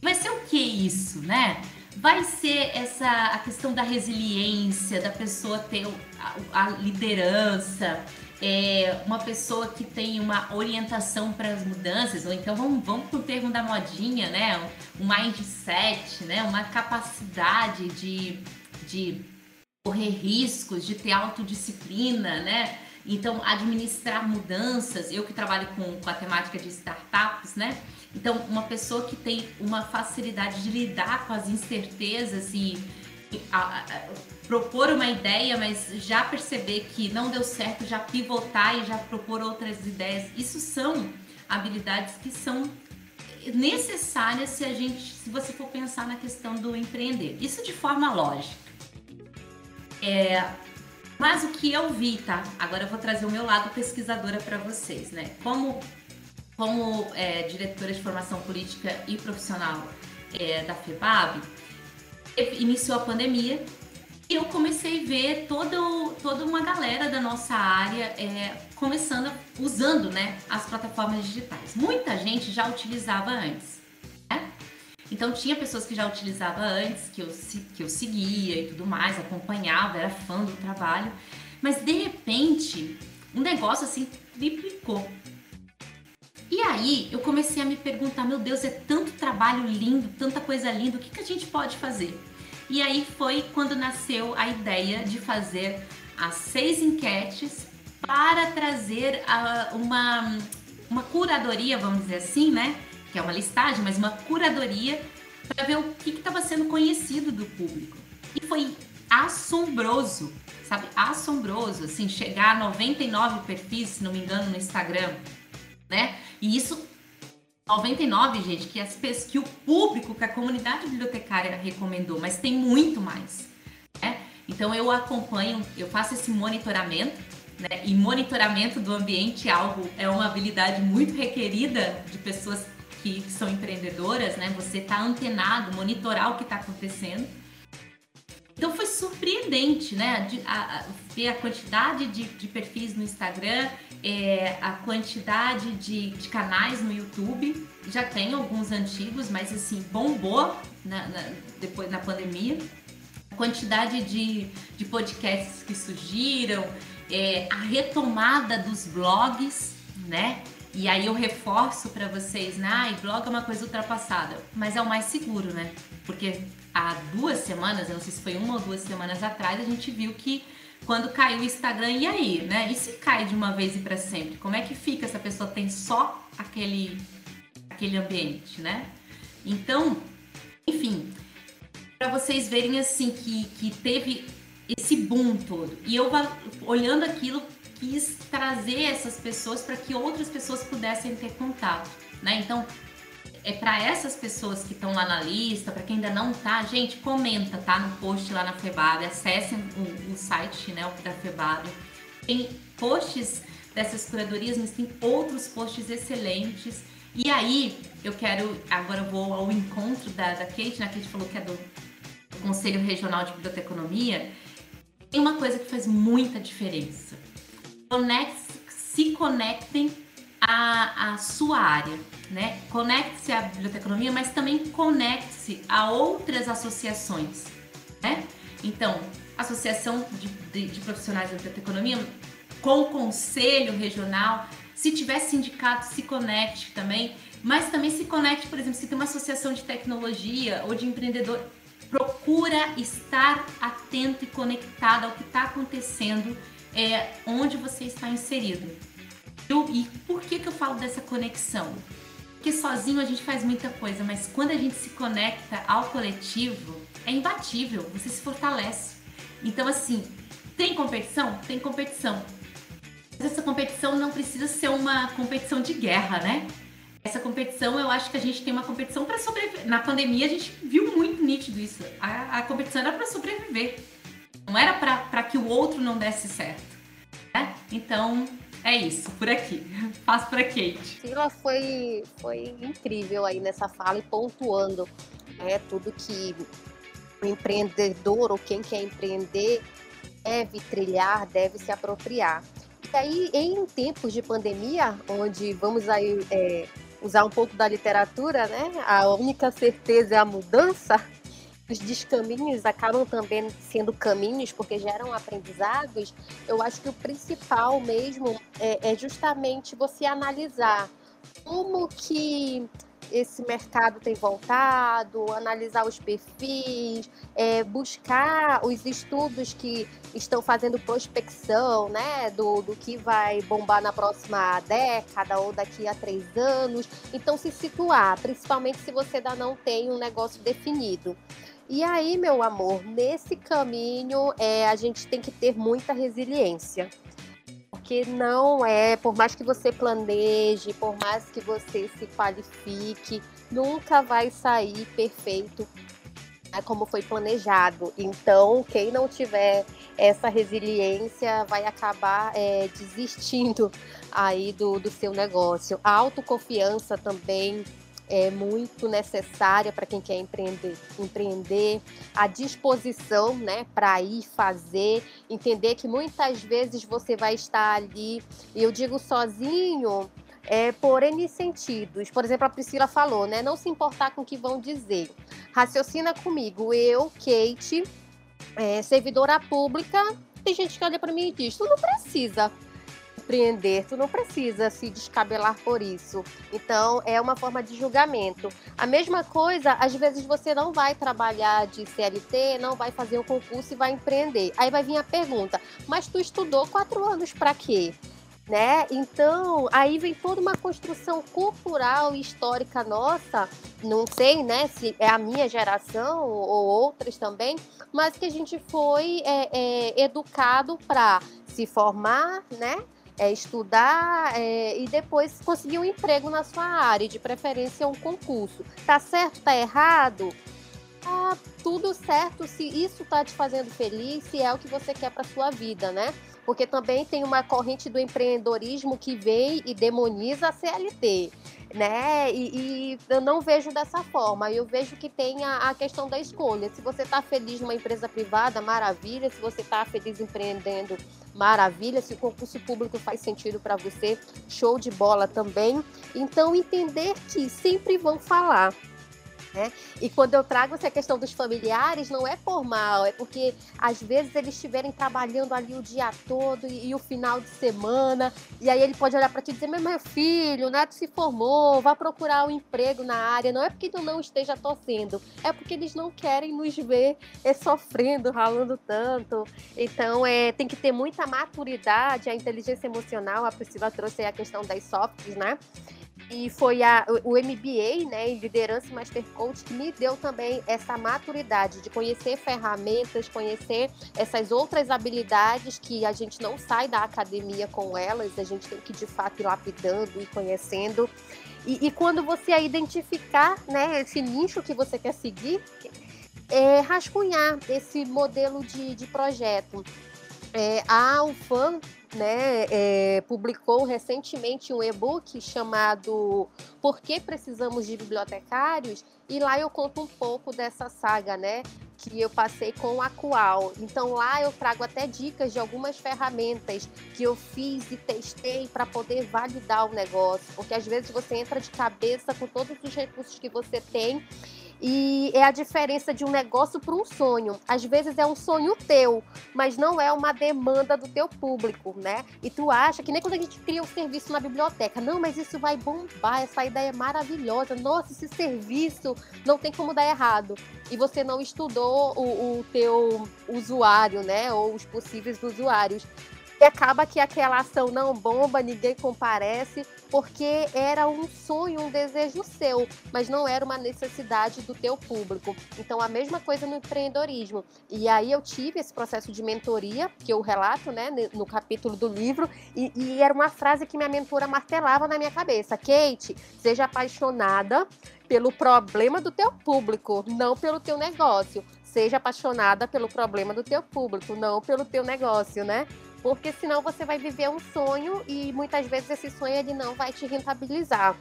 Vai ser o que isso, né? Vai ser essa a questão da resiliência, da pessoa ter a, a liderança, é, uma pessoa que tem uma orientação para as mudanças, ou então vamos, vamos o termo da modinha, né? Um mindset, né? Uma capacidade de, de correr riscos, de ter autodisciplina, né? Então, administrar mudanças, eu que trabalho com, com a temática de startups, né? Então, uma pessoa que tem uma facilidade de lidar com as incertezas e a, a, propor uma ideia, mas já perceber que não deu certo, já pivotar e já propor outras ideias, isso são habilidades que são necessárias se a gente, se você for pensar na questão do empreender. Isso de forma lógica. É, mas o que eu vi, tá? Agora eu vou trazer o meu lado pesquisadora para vocês, né? Como como é, diretora de formação política e profissional é, da FEBAB, iniciou a pandemia e eu comecei a ver todo, toda uma galera da nossa área é, começando, usando né, as plataformas digitais. Muita gente já utilizava antes. Né? Então tinha pessoas que já utilizavam antes, que eu, que eu seguia e tudo mais, acompanhava, era fã do trabalho. Mas de repente, um negócio assim triplicou. E aí eu comecei a me perguntar, meu Deus, é tanto trabalho lindo, tanta coisa linda, o que, que a gente pode fazer? E aí foi quando nasceu a ideia de fazer as seis enquetes para trazer uh, uma, uma curadoria, vamos dizer assim, né? Que é uma listagem, mas uma curadoria para ver o que estava sendo conhecido do público. E foi assombroso, sabe? Assombroso, assim, chegar a 99 perfis, se não me engano, no Instagram, né? E isso 99, gente, que, as, que o público, que a comunidade bibliotecária recomendou, mas tem muito mais. Né? Então eu acompanho, eu faço esse monitoramento, né? E monitoramento do ambiente é algo é uma habilidade muito requerida de pessoas que, são empreendedoras, né? Você tá antenado, monitorar o que está acontecendo. Então foi surpreendente, né? A, a, ver a quantidade de, de perfis no Instagram, é, a quantidade de, de, canais no YouTube. Já tem alguns antigos, mas assim, bombou na, na, depois na pandemia. A quantidade de, de podcasts que surgiram, é, a retomada dos blogs, né? E aí eu reforço para vocês, né? Ah, blog é uma coisa ultrapassada, mas é o mais seguro, né? Porque há duas semanas, eu não sei se foi uma ou duas semanas atrás, a gente viu que quando caiu o Instagram, e aí, né? E se cai de uma vez e para sempre? Como é que fica se a pessoa tem só aquele, aquele ambiente, né? Então, enfim, para vocês verem assim que, que teve esse boom todo. E eu olhando aquilo quis trazer essas pessoas para que outras pessoas pudessem ter contato, né? Então, é para essas pessoas que estão lá na lista, para quem ainda não tá, gente, comenta, tá? No post lá na Febab, acessem o, o site, né, da Febab. Tem posts dessas curadorias, mas tem outros posts excelentes. E aí, eu quero, agora eu vou ao encontro da, da Kate, né? A Kate falou que é do, Conselho Regional de Biblioteconomia. Tem uma coisa que faz muita diferença. Conecte, se conectem à, à sua área né? Conecte-se à biblioteconomia, mas também conecte-se a outras associações, né? Então, associação de, de, de profissionais da biblioteconomia com o conselho regional, se tiver sindicato, se conecte também, mas também se conecte, por exemplo, se tem uma associação de tecnologia ou de empreendedor, procura estar atento e conectado ao que está acontecendo é, onde você está inserido. Eu, e por que, que eu falo dessa conexão? Porque sozinho a gente faz muita coisa, mas quando a gente se conecta ao coletivo, é imbatível, você se fortalece. Então, assim, tem competição? Tem competição. Mas essa competição não precisa ser uma competição de guerra, né? Essa competição, eu acho que a gente tem uma competição para sobreviver. Na pandemia, a gente viu muito nítido isso. A, a competição era para sobreviver. Não era para que o outro não desse certo. Né? Então, é isso, por aqui. *laughs* Passo para Kate. Sila foi, foi incrível aí nessa fala e pontuando né, tudo que o empreendedor ou quem quer empreender deve trilhar, deve se apropriar. E aí, em tempos de pandemia, onde vamos aí é, usar um pouco da literatura, né? A única certeza é a mudança os descaminhos acabam também sendo caminhos porque geram aprendizados, eu acho que o principal mesmo é, é justamente você analisar como que esse mercado tem voltado, analisar os perfis, é, buscar os estudos que estão fazendo prospecção, né, do, do que vai bombar na próxima década ou daqui a três anos. Então, se situar, principalmente se você ainda não tem um negócio definido. E aí, meu amor, nesse caminho é, a gente tem que ter muita resiliência. Porque não é, por mais que você planeje, por mais que você se qualifique, nunca vai sair perfeito né, como foi planejado. Então, quem não tiver essa resiliência vai acabar é, desistindo aí do, do seu negócio. A autoconfiança também é muito necessária para quem quer empreender, empreender, a disposição, né, para ir fazer, entender que muitas vezes você vai estar ali, e eu digo sozinho, é, por N sentidos. Por exemplo, a Priscila falou, né, não se importar com o que vão dizer. Raciocina comigo, eu, Kate, é, servidora pública, tem gente que olha para mim e diz, tu não precisa surpreender, tu não precisa se descabelar por isso. Então, é uma forma de julgamento. A mesma coisa, às vezes você não vai trabalhar de CLT, não vai fazer um concurso e vai empreender. Aí vai vir a pergunta: mas tu estudou quatro anos para quê? né? Então, aí vem toda uma construção cultural e histórica nossa, não sei, né, se é a minha geração ou outras também, mas que a gente foi é, é, educado para se formar, né? É estudar é, e depois conseguir um emprego na sua área, de preferência um concurso. Tá certo, tá errado? Tá tudo certo se isso está te fazendo feliz, se é o que você quer para sua vida, né? Porque também tem uma corrente do empreendedorismo que vem e demoniza a CLT né? E, e, eu não vejo dessa forma. Eu vejo que tem a, a questão da escolha. Se você está feliz numa empresa privada, maravilha. Se você está feliz empreendendo, maravilha. Se o concurso público faz sentido para você, show de bola também. Então, entender que sempre vão falar né? E quando eu trago essa questão dos familiares, não é por mal, é porque às vezes eles estiverem trabalhando ali o dia todo e, e, o final de semana, e aí ele pode olhar para ti e dizer: Meu filho, o neto se formou, vá procurar um emprego na área. Não é porque tu não esteja torcendo, é porque eles não querem nos ver é, sofrendo, ralando tanto. Então, é, tem que ter muita maturidade, a inteligência emocional. A Priscila trouxe a questão das softs, né? E foi a, o MBA, né, em Liderança e Master Coach, que me deu também essa maturidade de conhecer ferramentas, conhecer essas outras habilidades que a gente não sai da academia com elas, a gente tem que de fato ir lapidando e conhecendo. E, e quando você identificar né, esse nicho que você quer seguir, é, rascunhar esse modelo de, de projeto. É, a UFAM né, é, publicou recentemente um e-book chamado Por que Precisamos de Bibliotecários? E lá eu conto um pouco dessa saga, né? Que eu passei com a Qual. Então lá eu trago até dicas de algumas ferramentas que eu fiz e testei para poder validar o negócio. Porque às vezes você entra de cabeça com todos os recursos que você tem e é a diferença de um negócio para um sonho. Às vezes é um sonho teu, mas não é uma demanda do teu público, né? E tu acha que nem quando a gente cria um serviço na biblioteca, não, mas isso vai bombar, essa ideia é maravilhosa. Nossa, esse serviço não tem como dar errado. E você não estudou o, o teu usuário, né? Ou os possíveis usuários. E acaba que aquela ação não bomba, ninguém comparece, porque era um sonho, um desejo seu, mas não era uma necessidade do teu público. Então a mesma coisa no empreendedorismo. E aí eu tive esse processo de mentoria, que eu relato, né, no capítulo do livro, e, e era uma frase que minha mentora martelava na minha cabeça. Kate, seja apaixonada pelo problema do teu público, não pelo teu negócio. Seja apaixonada pelo problema do teu público, não pelo teu negócio, né? Porque senão você vai viver um sonho e muitas vezes esse sonho ele não vai te rentabilizar.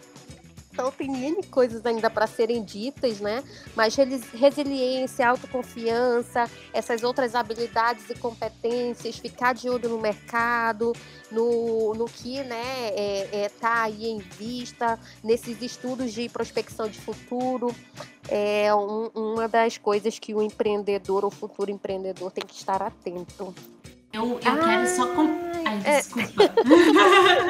Então tem N coisas ainda para serem ditas, né? Mas resiliência, autoconfiança, essas outras habilidades e competências, ficar de olho no mercado, no, no que né, é, é, tá aí em vista, nesses estudos de prospecção de futuro, é um, uma das coisas que o empreendedor ou futuro empreendedor tem que estar atento. Eu, eu ah, quero só. Com... Ai, é. desculpa. *laughs*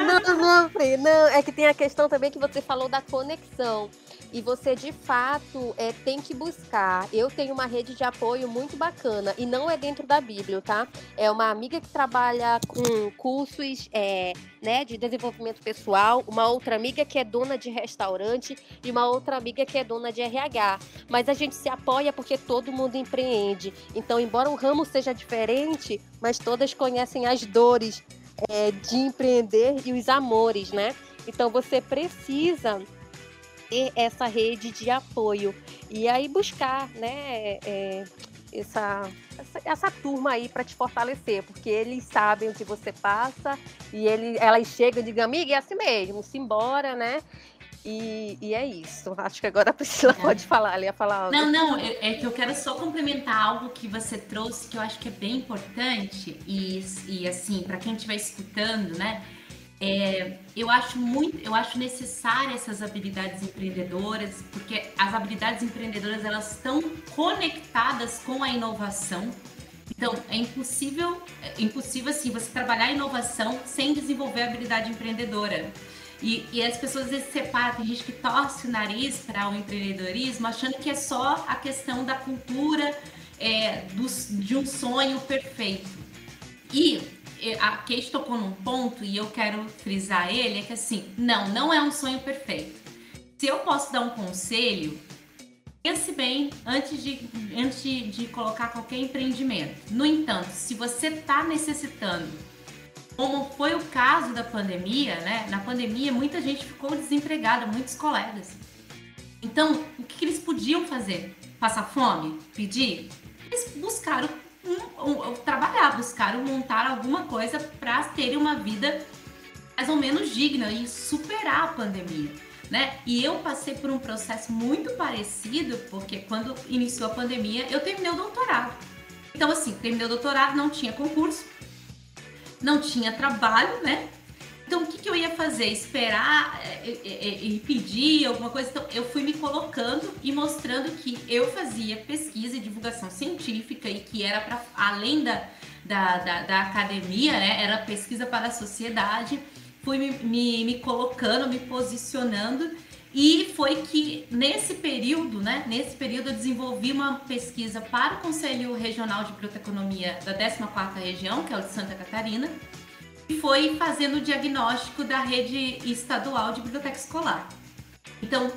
Não, não, não, é que tem a questão também que você falou da conexão e você de fato é, tem que buscar. Eu tenho uma rede de apoio muito bacana e não é dentro da Bíblia, tá? É uma amiga que trabalha com cursos é, né, de desenvolvimento pessoal, uma outra amiga que é dona de restaurante e uma outra amiga que é dona de RH. Mas a gente se apoia porque todo mundo empreende. Então, embora o ramo seja diferente, mas todas conhecem as dores é, de empreender e os amores, né? Então você precisa ter essa rede de apoio e aí buscar, né, é, essa, essa, essa, turma aí para te fortalecer, porque eles sabem o que você passa e ele, elas chegam e digam, amiga, é assim mesmo, simbora, né? E, e, é isso. *laughs* Acho que agora a Priscila é. pode falar, ela ia falar algo. Não, não, é que eu quero só complementar algo que você trouxe que eu acho que é bem importante e, e assim, para quem estiver escutando, né? É, eu acho muito, eu acho necessária essas habilidades empreendedoras, porque as habilidades empreendedoras elas estão conectadas com a inovação. Então é impossível, é impossível assim você trabalhar inovação sem desenvolver a habilidade empreendedora. E, e, as pessoas às vezes separam, tem gente que torce o nariz para o empreendedorismo, achando que é só a questão da cultura é, do, de um sonho perfeito. E a Kate tocou num ponto e eu quero frisar ele, é que assim, não, não é um sonho perfeito. Se eu posso dar um conselho, pense bem antes de, antes de, de colocar qualquer empreendimento. No entanto, se você está necessitando como foi o caso da pandemia, né? Na pandemia, muita gente ficou desempregada, muitos colegas. Então, o que, eles podiam fazer? Passar fome? Pedir? Eles buscaram um, um, trabalhar, buscaram montar alguma coisa para terem uma vida mais ou menos digna e superar a pandemia. Né? E eu passei por um processo muito parecido, porque quando iniciou a pandemia, eu terminei o doutorado. Então, assim, terminei o doutorado, não tinha concurso, não tinha trabalho, né? Então, o que, que eu ia fazer? Esperar e, e, e, pedir alguma coisa? Então, eu fui me colocando e mostrando que eu fazia pesquisa e divulgação científica e que era para além da, da, da, da, academia, né? Era pesquisa para a sociedade. Fui me, me, me colocando, me posicionando e foi que nesse período, né, nesse período eu desenvolvi uma pesquisa para o Conselho Regional de Biblioteconomia da 14ª região, que é o de Santa Catarina, e foi fazendo o diagnóstico da rede estadual de biblioteca escolar. Então,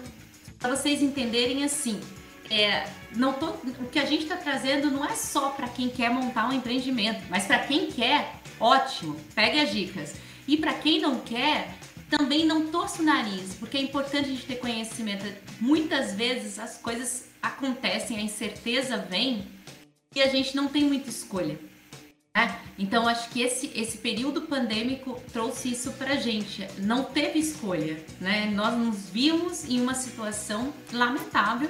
para vocês entenderem assim, é, não tô, o que a gente está trazendo não é só para quem quer montar um empreendimento, mas para quem quer, ótimo, pegue as dicas. E para quem não quer, também não torça o nariz, porque é importante a gente ter conhecimento. Muitas vezes as coisas acontecem, a incerteza vem e a gente não tem muita escolha. É, então acho que esse, esse período pandêmico trouxe isso pra gente. Não teve escolha, né? Nós nos vimos em uma situação lamentável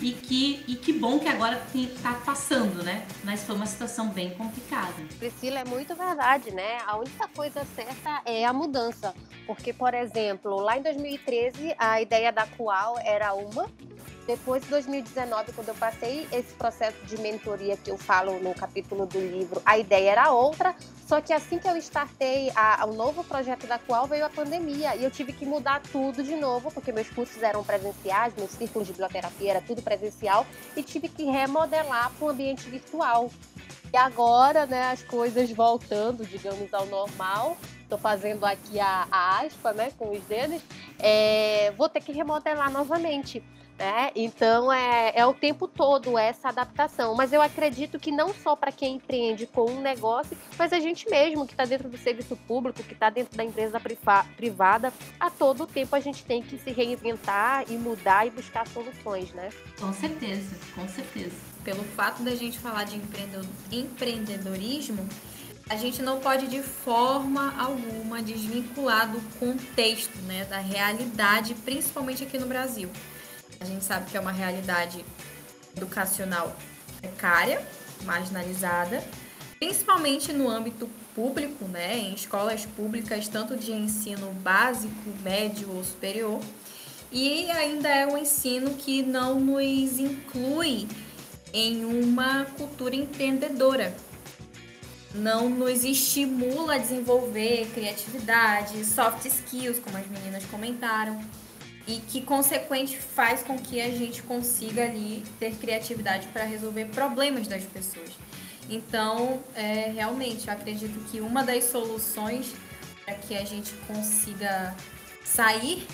e que, e que bom que agora está passando, né? Mas foi uma situação bem complicada. Priscila, é muito verdade, né? A única coisa certa é a mudança. Porque, por exemplo, lá em 2013, a ideia da qual era uma, depois de 2019, quando eu passei esse processo de mentoria que eu falo no capítulo do livro, a ideia era outra, só que assim que eu startei o novo projeto da qual veio a pandemia e eu tive que mudar tudo de novo, porque meus cursos eram presenciais, meu círculo de biblioterapia era tudo presencial e tive que remodelar para um ambiente virtual. E agora, né, as coisas voltando, digamos, ao normal, estou fazendo aqui a, a aspa, né, com os dedos, é, vou ter que remodelar novamente. Né? Então é, é o tempo todo essa adaptação. Mas eu acredito que não só para quem empreende com um negócio, mas a gente mesmo que está dentro do serviço público, que está dentro da empresa privada, a todo tempo a gente tem que se reinventar e mudar e buscar soluções, né? Com certeza, com certeza. Pelo fato da gente falar de empreendedorismo, a gente não pode de forma alguma desvincular do contexto, né, da realidade, principalmente aqui no Brasil. A gente sabe que é uma realidade educacional precária, marginalizada, principalmente no âmbito público, né, em escolas públicas, tanto de ensino básico, médio ou superior, e ainda é um ensino que não nos inclui em uma cultura empreendedora, não nos estimula a desenvolver criatividade, soft skills, como as meninas comentaram e que consequente faz com que a gente consiga ali ter criatividade para resolver problemas das pessoas. Então, é, realmente, eu acredito que uma das soluções para que a gente consiga sair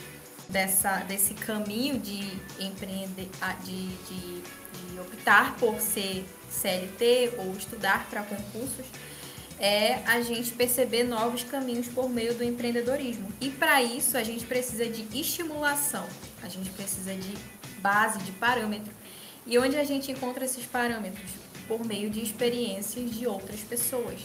dessa, desse caminho de empreender, de, de, de optar por ser CLT ou estudar para concursos, é a gente perceber novos caminhos por meio do empreendedorismo. E para isso a gente precisa de estimulação, a gente precisa de base, de parâmetro. E onde a gente encontra esses parâmetros? Por meio de experiências de outras pessoas.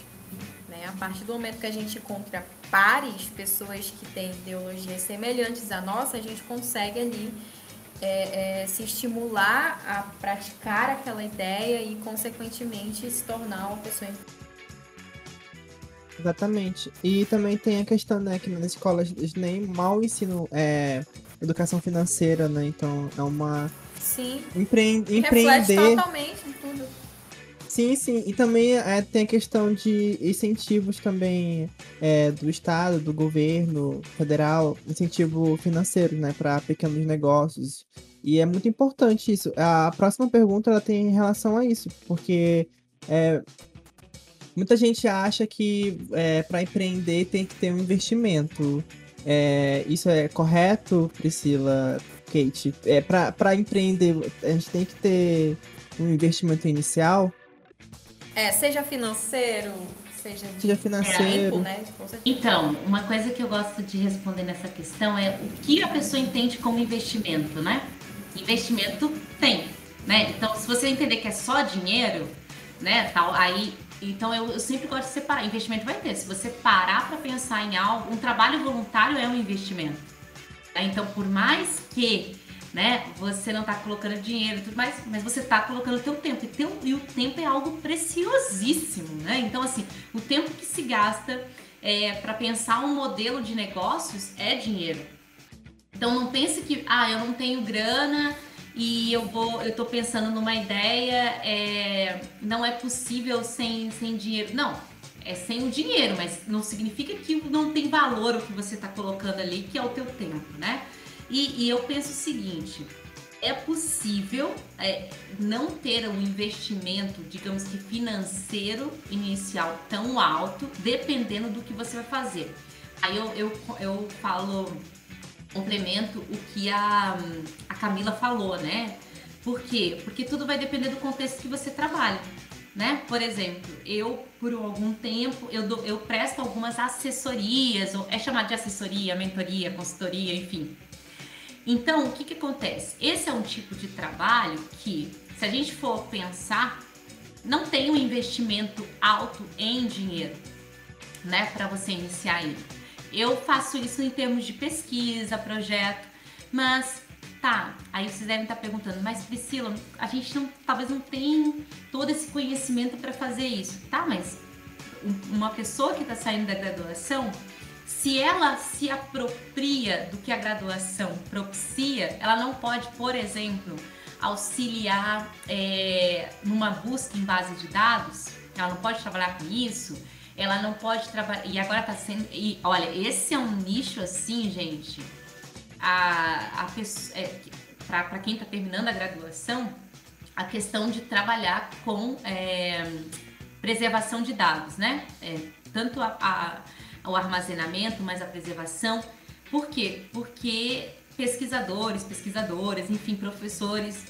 Né? A partir do momento que a gente encontra pares, pessoas que têm ideologias semelhantes à nossa, a gente consegue ali é, é, se estimular a praticar aquela ideia e, consequentemente, se tornar uma pessoa Exatamente. E também tem a questão, né, que nas escolas nem mal ensinam é, educação financeira, né? Então é uma. Sim. Empre... Empreender. totalmente em tudo. Sim, sim. E também é, tem a questão de incentivos também é, do Estado, do governo federal, incentivo financeiro, né, para pequenos negócios. E é muito importante isso. A próxima pergunta ela tem relação a isso, porque é, Muita gente acha que é, para empreender tem que ter um investimento. É, isso é correto, Priscila, Kate? É, para empreender, a gente tem que ter um investimento inicial? É, seja financeiro, seja, seja financeiro. Tempo, né? Então, uma coisa que eu gosto de responder nessa questão é o que a pessoa entende como investimento, né? Investimento tem, né? Então, se você entender que é só dinheiro, né, tal, aí então eu, eu, sempre gosto de separar. Investimento vai ter. Se você parar para pensar em algo, um trabalho voluntário é um investimento. Né? Então, por mais que né, você não está colocando dinheiro, tudo mais, mas você está colocando o teu tempo. E, teu, e o tempo é algo preciosíssimo, né? Então, assim, o tempo que se gasta é, para pensar um modelo de negócios é dinheiro. Então não pense que, ah, eu não tenho grana e eu vou, eu tô pensando numa ideia, é, não é possível sem, sem dinheiro. Não, é sem o dinheiro, mas não significa que não tem valor o que você está colocando ali, que é o teu tempo, né? E, e eu penso o seguinte, é possível é, não ter um investimento, digamos que financeiro inicial tão alto, dependendo do que você vai fazer. Aí eu, eu, eu falo complemento o que a, a Camila falou, né? Por quê? Porque tudo vai depender do contexto que você trabalha. Né? Por exemplo, eu por algum tempo eu, eu presto algumas assessorias, é chamado de assessoria, mentoria, consultoria, enfim. Então, o que, que acontece? Esse é um tipo de trabalho que, se a gente for pensar, não tem um investimento alto em dinheiro, né, para você iniciar ele. Eu faço isso em termos de pesquisa, projeto, mas tá, aí vocês devem estar perguntando, mas Priscila, a gente não, talvez não tenha todo esse conhecimento para fazer isso. Tá, mas uma pessoa que está saindo da graduação, se ela se apropria do que a graduação propicia, ela não pode, por exemplo, auxiliar é, numa busca em base de dados, ela não pode trabalhar com isso, ela não pode trabalhar. E agora tá sendo. E olha, esse é um nicho assim, gente. A, a é, para quem está terminando a graduação, a questão de trabalhar com é, preservação de dados, né? É, tanto a, a, o armazenamento, mas a preservação. Por quê? Porque pesquisadores, pesquisadoras, enfim, professores,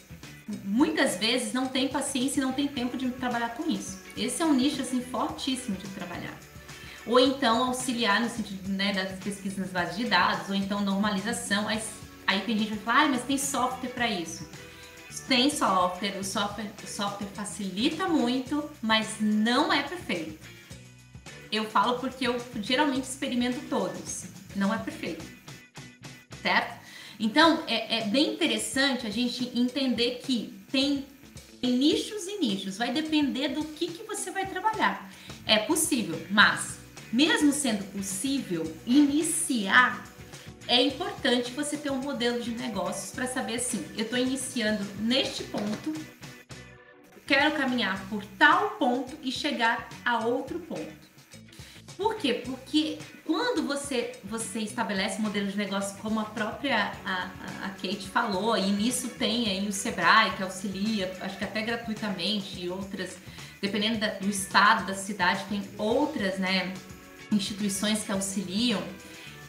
muitas vezes não têm paciência e não têm tempo de trabalhar com isso. Esse é um nicho assim fortíssimo de trabalhar. Ou então auxiliar no sentido né, das pesquisas nas bases de dados, ou então normalização. Aí, aí tem gente que vai ah, mas tem software para isso. Tem software, o software, o software facilita muito, mas não é perfeito. Eu falo porque eu geralmente experimento todos. Não é perfeito. Certo? Então, é, é bem interessante a gente entender que tem tem nichos e nichos, vai depender do que, que você vai trabalhar. É possível, mas mesmo sendo possível iniciar, é importante você ter um modelo de negócios para saber assim, eu estou iniciando neste ponto, quero caminhar por tal ponto e chegar a outro ponto. Por quê? Porque quando você, você estabelece um modelo de negócio como a própria a, a Kate falou, e nisso tem aí o Sebrae que auxilia, acho que até gratuitamente, e outras, dependendo da, do estado, da cidade, tem outras né, instituições que auxiliam.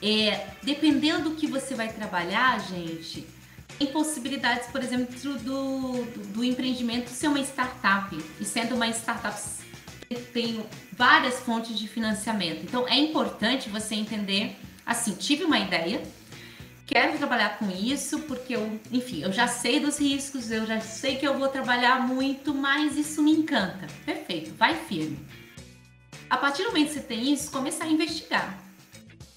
É, dependendo do que você vai trabalhar, gente, tem possibilidades, por exemplo, do, do, do empreendimento ser uma startup. E sendo uma startup tem várias fontes de financiamento. Então é importante você entender assim, tive uma ideia, quero trabalhar com isso porque eu, enfim, eu já sei dos riscos, eu já sei que eu vou trabalhar muito, mas isso me encanta. Perfeito, vai firme. A partir do momento que você tem isso, começar a investigar.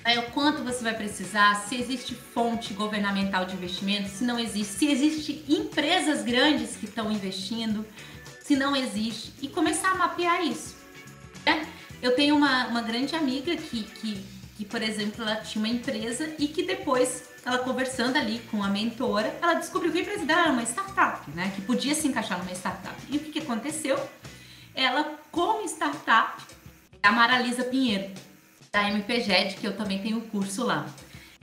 É, o quanto você vai precisar, se existe fonte governamental de investimento, se não existe, se existe empresas grandes que estão investindo, se não existe, e começar a mapear isso. Né? Eu tenho uma, uma grande amiga que, que, que, por exemplo, ela tinha uma empresa e que depois, ela conversando ali com a mentora, ela descobriu que a empresa dela era uma startup, né? Que podia se encaixar numa startup. E o que, que aconteceu? Ela, como startup, a Maralisa Pinheiro, da MPGED, que eu também tenho curso lá.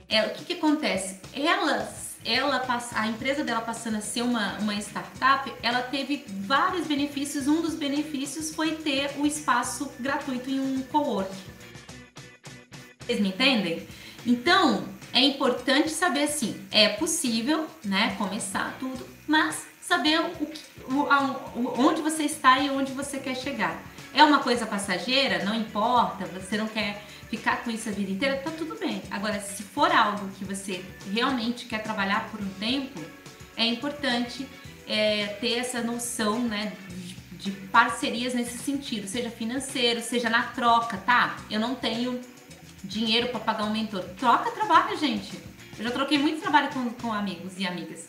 É, o que, que acontece? Elas ela a empresa dela passando a ser uma, uma startup, ela teve vários benefícios. Um dos benefícios foi ter o espaço gratuito em um co-work. Vocês me entendem? Então, é importante saber assim, é possível, né, começar tudo, mas saber o, o, onde você está e onde você quer chegar. É uma coisa passageira, não importa, você não quer ficar com isso a vida inteira, tá tudo bem. Agora, se for algo que você realmente quer trabalhar por um tempo, é importante é, ter essa noção, né, de, de parcerias nesse sentido, seja financeiro, seja na troca, tá? Eu não tenho dinheiro para pagar um mentor. Troca trabalho, gente. Eu já troquei muito trabalho com, com amigos e amigas,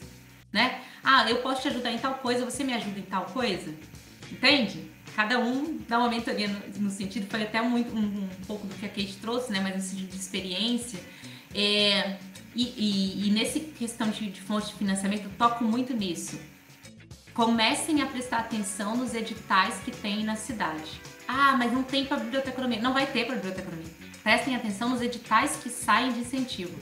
né? Ah, eu posso te ajudar em tal coisa, você me ajuda em tal coisa? Entende? Cada um dá uma mentoria no, no sentido, foi até muito, um, um, pouco do que a Kate trouxe, né? Mas no sentido de experiência. É, e, e, e nesse questão de, de fonte de financiamento, eu toco muito nisso. Comecem a prestar atenção nos editais que tem na cidade. Ah, mas não tem para biblioteconomia. Não vai ter para biblioteconomia. Prestem atenção nos editais que saem de incentivo.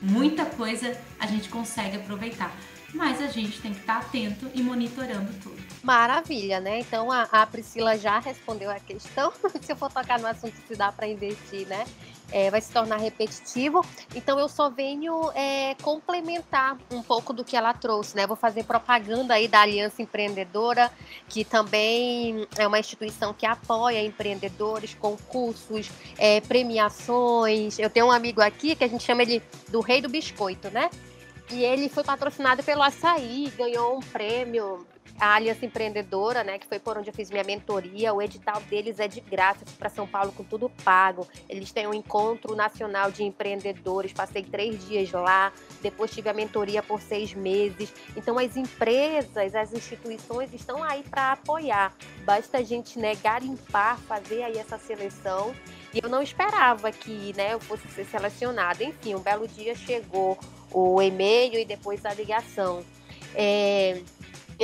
Muita coisa a gente consegue aproveitar mas a gente tem que estar atento e monitorando tudo. Maravilha, né? Então a, a Priscila já respondeu a questão. *laughs* Se eu for tocar no assunto se dá para investir, né? É, vai se tornar repetitivo. Então eu só venho é, complementar um pouco do que ela trouxe, né? Vou fazer propaganda aí da Aliança Empreendedora, que também é uma instituição que apoia empreendedores, concursos, é, premiações. Eu tenho um amigo aqui que a gente chama ele do Rei do Biscoito, né? E ele foi patrocinado pelo Açaí, ganhou um prêmio, a Aliança Empreendedora, né, que foi por onde eu fiz minha mentoria. O edital deles é de graça, para São Paulo com tudo pago. Eles têm um encontro nacional de empreendedores, passei três dias lá, depois tive a mentoria por seis meses. Então, as empresas, as instituições estão aí para apoiar. Basta a gente né, garimpar, fazer aí essa seleção. E eu não esperava que né, eu fosse ser selecionada. Enfim, um belo dia chegou o e-mail e depois a ligação. É,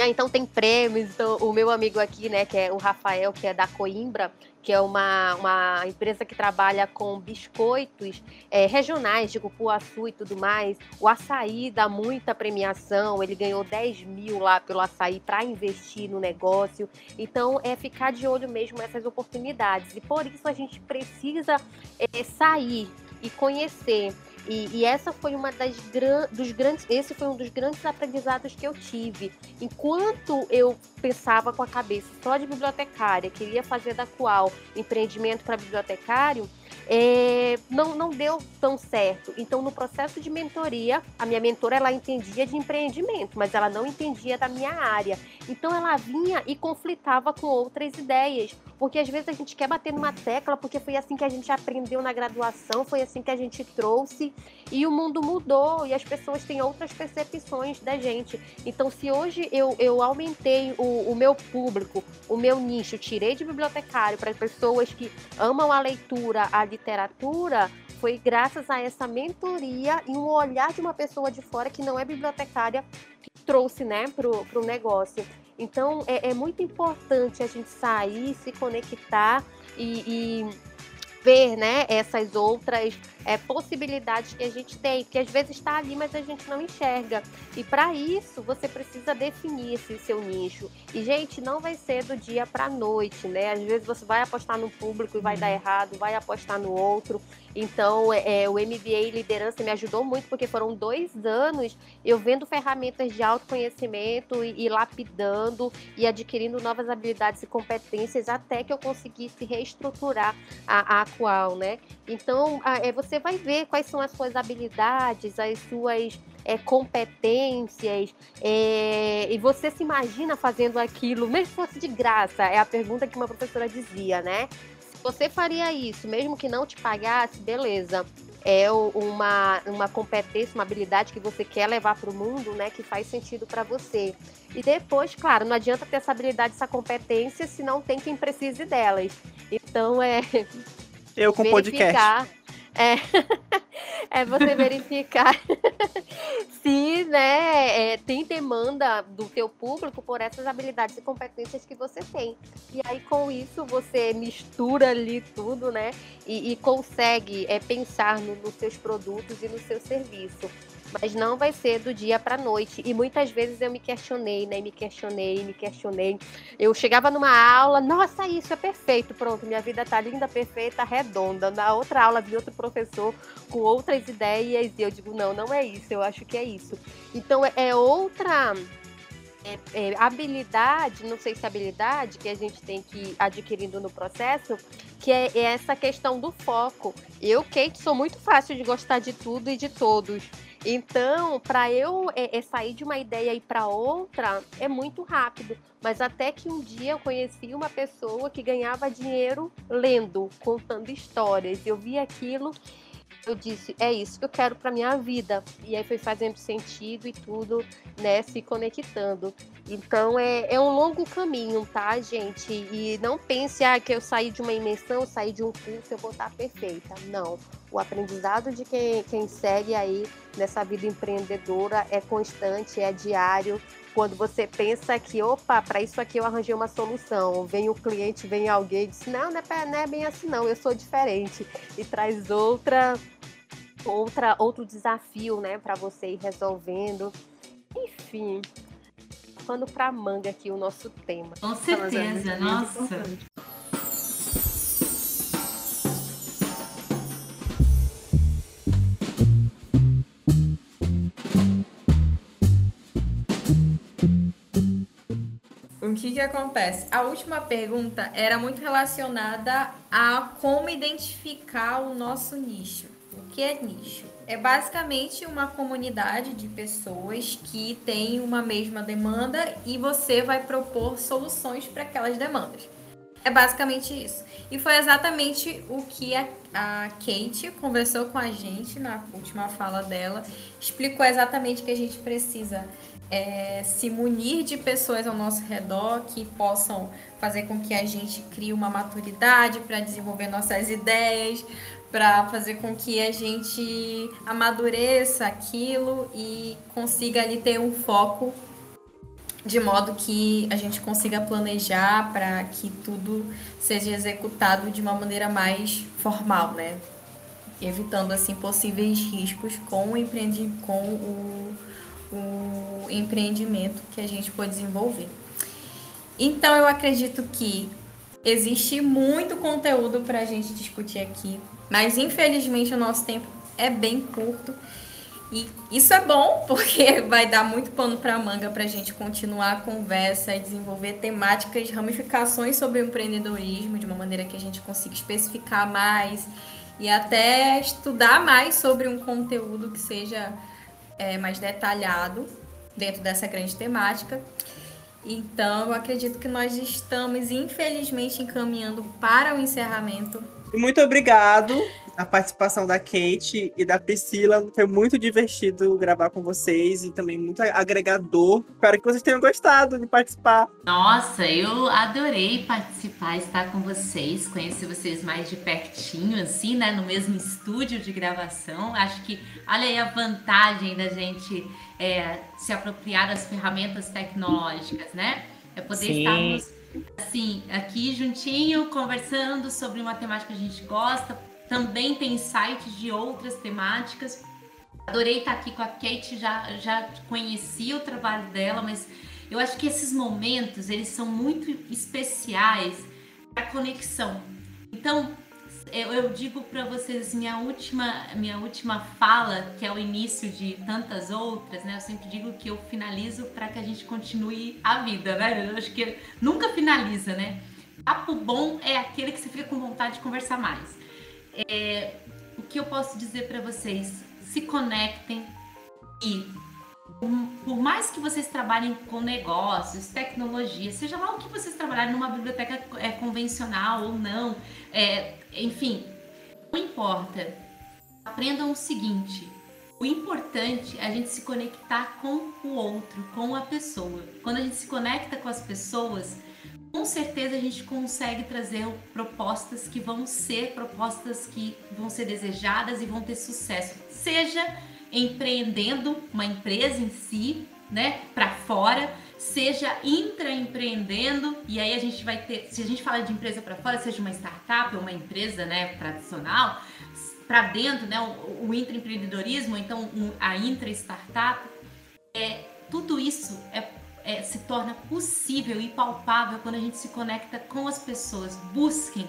então tem prêmios, então, o meu amigo aqui, né, que é o Rafael, que é da Coimbra, que é uma, uma empresa que trabalha com biscoitos é, regionais, de cupuaçu e tudo mais. O açaí dá muita premiação, ele ganhou 10 mil lá pelo açaí para investir no negócio. Então, é ficar de olho mesmo nessas oportunidades. E por isso a gente precisa é, sair e conhecer e, e, essa foi uma das gran, dos grandes, esse foi um dos grandes aprendizados que eu tive. Enquanto eu pensava com a cabeça só de bibliotecária, queria fazer da qual empreendimento para bibliotecário, é, não, não deu tão certo. Então, no processo de mentoria, a minha mentora ela entendia de empreendimento, mas ela não entendia da minha área. Então, ela vinha e conflitava com outras ideias, porque às vezes a gente quer bater numa tecla, porque foi assim que a gente aprendeu na graduação, foi assim que a gente trouxe, e o mundo mudou e as pessoas têm outras percepções da gente. Então, se hoje eu, eu aumentei o, o meu público, o meu nicho, tirei de bibliotecário para pessoas que amam a leitura, a literatura foi graças a essa mentoria e um olhar de uma pessoa de fora que não é bibliotecária que trouxe né, para o negócio. Então é, é, muito importante a gente sair, se conectar e, e ver né, essas outras é, possibilidades que a gente tem, que às vezes está ali, mas a gente não enxerga. E para isso, você precisa definir esse seu nicho. E, gente, não vai ser do dia para a noite, né? Às vezes você vai apostar no público e vai dar uhum. errado, vai apostar no outro. Então, é, é o MBA Liderança me ajudou muito, porque foram dois anos eu vendo ferramentas de autoconhecimento e, e lapidando e adquirindo novas habilidades e competências até que eu conseguisse reestruturar a, a atual, né? Então, é, você vai ver quais são as suas habilidades, as suas é, competências, é, e você se imagina fazendo aquilo, *laughs* mesmo se fosse de graça, é a pergunta que uma professora dizia, né? Se você faria isso, mesmo que não te pagasse, beleza. É uma, uma competência, uma habilidade que você quer levar para o mundo, né? Que faz sentido para você. E depois, claro, não adianta ter essa habilidade, essa competência, se não tem quem precise delas. Então, é eu com podcast. É, *laughs* é você verificar *laughs* se né, é, tem demanda do teu público por essas habilidades e competências que você tem. E aí, com isso, você mistura ali tudo, né? E, e consegue é, pensar no, nos seus produtos e no seu serviço mas não vai ser do dia para noite. E muitas vezes eu me questionei, né? Me questionei, me questionei. Eu chegava numa aula, nossa, isso é perfeito, pronto, minha vida tá linda, perfeita, redonda. Na outra aula vi outro professor com outras ideias e eu digo, não, não é isso, eu acho que é isso. Então é outra é, é, habilidade, não sei se é habilidade que a gente tem que ir adquirindo no processo, que é, é essa questão do foco. Eu, Kate, sou muito fácil de gostar de tudo e de todos. Então, para eu é, é, sair de uma ideia e para outra, é muito rápido. Mas até que um dia eu conheci uma pessoa que ganhava dinheiro lendo, contando histórias. Eu vi aquilo eu disse, é isso que eu quero para minha vida. E aí foi fazendo sentido e tudo, né, se conectando. Então é, é um longo caminho, tá, gente? E não pense ah, que eu saí de uma imersão, eu saí de um curso, eu vou estar perfeita. Não. O aprendizado de quem, quem segue aí nessa vida empreendedora é constante, é diário. Quando você pensa que, opa, para isso aqui eu arranjei uma solução, vem o cliente, vem alguém e diz, não, não é, não é bem assim não, eu sou diferente. E traz outra outra, outro desafio, né, para você ir resolvendo. Enfim, pano para manga aqui o nosso tema. Com certeza, nossa. Que que acontece? A última pergunta era muito relacionada a como identificar o nosso nicho que é nicho? É basicamente uma comunidade de pessoas que tem uma mesma demanda e você vai propor soluções para aquelas demandas. É basicamente isso. E foi exatamente o que a, a, Kate conversou com a gente na última fala dela. Explicou exatamente que a gente precisa é, se munir de pessoas ao nosso redor que possam fazer com que a gente crie uma maturidade para desenvolver nossas ideias, para fazer com que a gente amadureça aquilo e consiga ali ter um foco de modo que a gente consiga planejar para que tudo seja executado de uma maneira mais formal, né? Evitando assim possíveis riscos com o, empreendi com o, o empreendimento que a gente pode desenvolver. Então eu acredito que existe muito conteúdo para a gente discutir aqui. Mas infelizmente o nosso tempo é bem curto. E isso é bom, *laughs* porque vai dar muito pano para manga para a gente continuar a conversa e desenvolver temáticas, ramificações sobre o empreendedorismo, de uma maneira que a gente consiga especificar mais e até estudar mais sobre um conteúdo que seja é, mais detalhado dentro dessa grande temática. Então, eu acredito que nós estamos, infelizmente, encaminhando para o encerramento muito obrigado a participação da Kate e da Priscila. Foi muito divertido gravar com vocês e também muito agregador. Espero que vocês tenham gostado de participar. Nossa, eu adorei participar, estar com vocês, conhecer vocês mais de pertinho, assim, né? No mesmo estúdio de gravação. Acho que, olha aí a vantagem da gente é, se apropriar das ferramentas tecnológicas, né? É poder Sim. estarmos assim, aqui juntinho, conversando sobre uma temática que a gente gosta. Também tem sites de outras temáticas. Adorei estar aqui com a Kate, já, já conheci o trabalho dela, mas eu acho que esses momentos, eles são muito especiais para conexão. Então, eu, eu digo para vocês minha última minha última fala, que é o início de tantas outras, né? Eu sempre digo que eu finalizo para que a gente continue a vida, né? Eu acho que nunca finaliza, né? Papo bom é aquele que você fica com vontade de conversar mais. É, o que eu posso dizer para vocês? Se conectem e por mais que vocês trabalhem com negócios, tecnologia, seja lá o que vocês trabalharem numa biblioteca é, convencional ou não, é, enfim, não importa. Aprendam o seguinte: o importante é a gente se conectar com o outro, com a pessoa. Quando a gente se conecta com as pessoas, com certeza a gente consegue trazer propostas que vão ser propostas que vão ser desejadas e vão ter sucesso. Seja empreendendo uma empresa em si, né, para fora, seja intraempreendendo, e aí a gente vai ter, se a gente fala de empresa para fora, seja uma startup ou uma empresa, né, tradicional, para dentro, né, o, o intraempreendedorismo, então um, a intra-startup, é, tudo isso é, é, se torna possível e palpável quando a gente se conecta com as pessoas. Busquem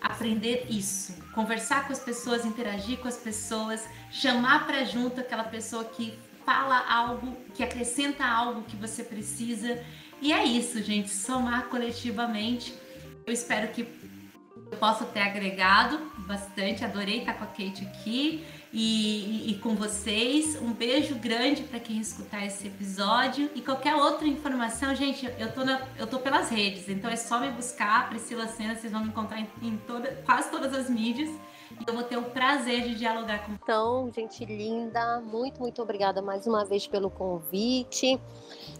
aprender isso, conversar com as pessoas, interagir com as pessoas, chamar para junto aquela pessoa que fala algo, que acrescenta algo que você precisa. E é isso, gente, somar coletivamente. Eu espero que eu possa ter agregado bastante. Adorei estar com a Kate aqui e, e, e com vocês. Um beijo grande para quem escutar esse episódio. E qualquer outra informação, gente, eu tô, na, eu tô pelas redes, então é só me buscar, Priscila Sena, vocês vão me encontrar em, em toda, quase todas as mídias. Eu vou ter o prazer de dialogar com Então, gente linda, muito, muito obrigada mais uma vez pelo convite.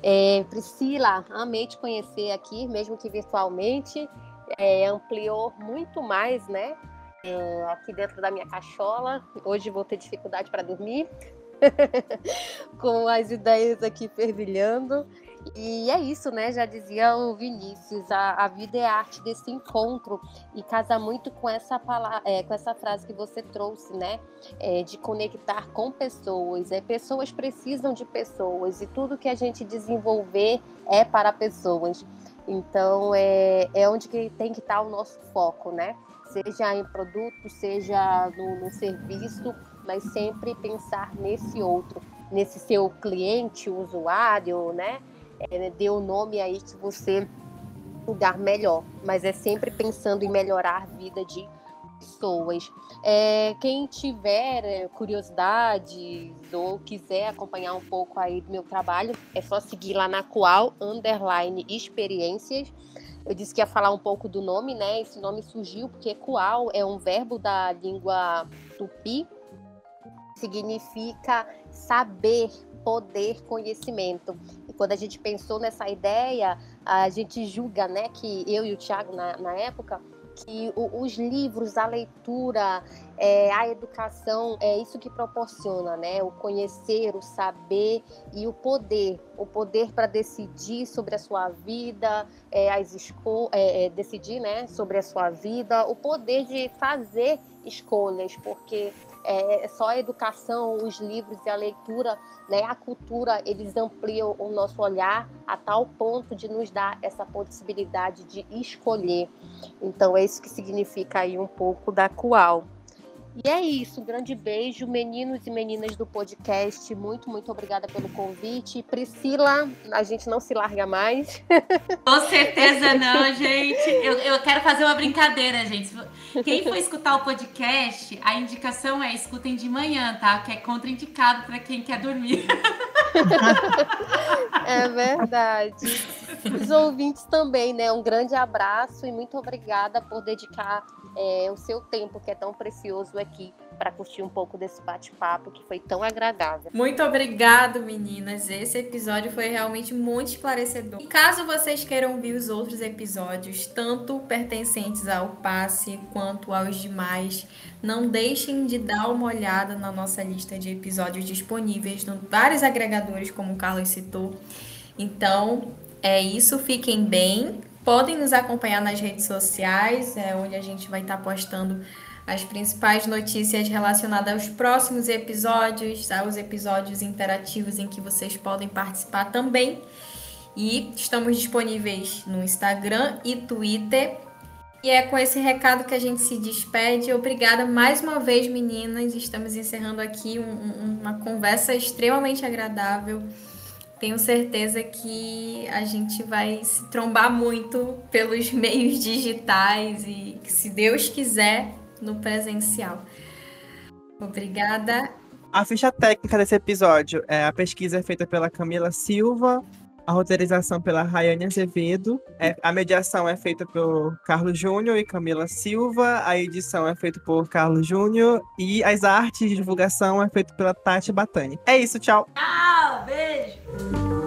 É, Priscila, amei te conhecer aqui, mesmo que virtualmente. É, ampliou muito mais, né? é, aqui dentro da minha cachola. Hoje vou ter dificuldade para dormir, *laughs* com as ideias aqui fervilhando. E é isso, né? Já dizia o Vinícius, a, a vida é a arte desse encontro e casa muito com essa palavra, é, com essa frase que você trouxe, né? É, de conectar com pessoas. É, pessoas precisam de pessoas e tudo que a gente desenvolver é para pessoas. Então é, é onde que tem que estar o nosso foco, né? seja em produto, seja no, no serviço, mas sempre pensar nesse outro, nesse seu cliente, usuário, né? É, dê o nome aí que você lugar melhor, mas é sempre pensando em melhorar a vida de pessoas. É, quem tiver é, curiosidade ou quiser acompanhar um pouco aí do meu trabalho, é só seguir lá na qual underline experiências eu disse que ia falar um pouco do nome, né? Esse nome surgiu porque Kual é um verbo da língua tupi, significa saber, poder, conhecimento. Quando a gente pensou nessa ideia, a gente julga, né, que eu e o Tiago, na, na época, que os livros, a leitura, é, a educação é isso que proporciona, né? O conhecer, o saber e o poder, o poder para decidir sobre a sua vida, é, as esco é, é, decidir, né, sobre a sua vida, o poder de fazer escolhas, porque é, só a educação, os livros e a leitura, né, a cultura, eles ampliam o nosso olhar a tal ponto de nos dar essa possibilidade de escolher. Então, é isso que significa aí um pouco da Cual. E é isso, um grande beijo, meninos e meninas do podcast. Muito, muito obrigada pelo convite. Priscila, a gente não se larga mais. *laughs* Com certeza não, gente. Eu, eu quero fazer uma brincadeira, gente. Quem for escutar o podcast, a indicação é escutem de manhã, tá? Que é contraindicado para quem quer dormir. *laughs* É verdade. Os ouvintes também, né? Um grande abraço e muito obrigada por dedicar é, o seu tempo, que é tão precioso aqui, para curtir um pouco desse bate-papo que foi tão agradável. Muito obrigado, meninas. Esse episódio foi realmente muito esclarecedor. E caso vocês queiram ouvir os outros episódios, tanto pertencentes ao passe quanto aos demais, não deixem de dar uma olhada na nossa lista de episódios disponíveis em vários agregadores, como o Carlos citou. Então, é isso. Fiquem bem. Podem nos acompanhar nas redes sociais, é onde a gente vai estar postando as principais notícias relacionadas aos próximos episódios, aos episódios interativos em que vocês podem participar também. E estamos disponíveis no Instagram e Twitter. E é com esse recado que a gente se despede. Obrigada mais uma vez, meninas. Estamos encerrando aqui um, uma conversa extremamente agradável tenho certeza que a gente vai se trombar muito pelos meios digitais e, se Deus quiser, no presencial. Obrigada. A ficha técnica desse episódio é a pesquisa feita pela Camila Silva, a roteirização pela Rayane Azevedo, é, a mediação é feita por Carlos Júnior e Camila Silva, a edição é feita por Carlos Júnior e as artes de divulgação é feita pela Tati Batani. É isso, tchau. Tchau!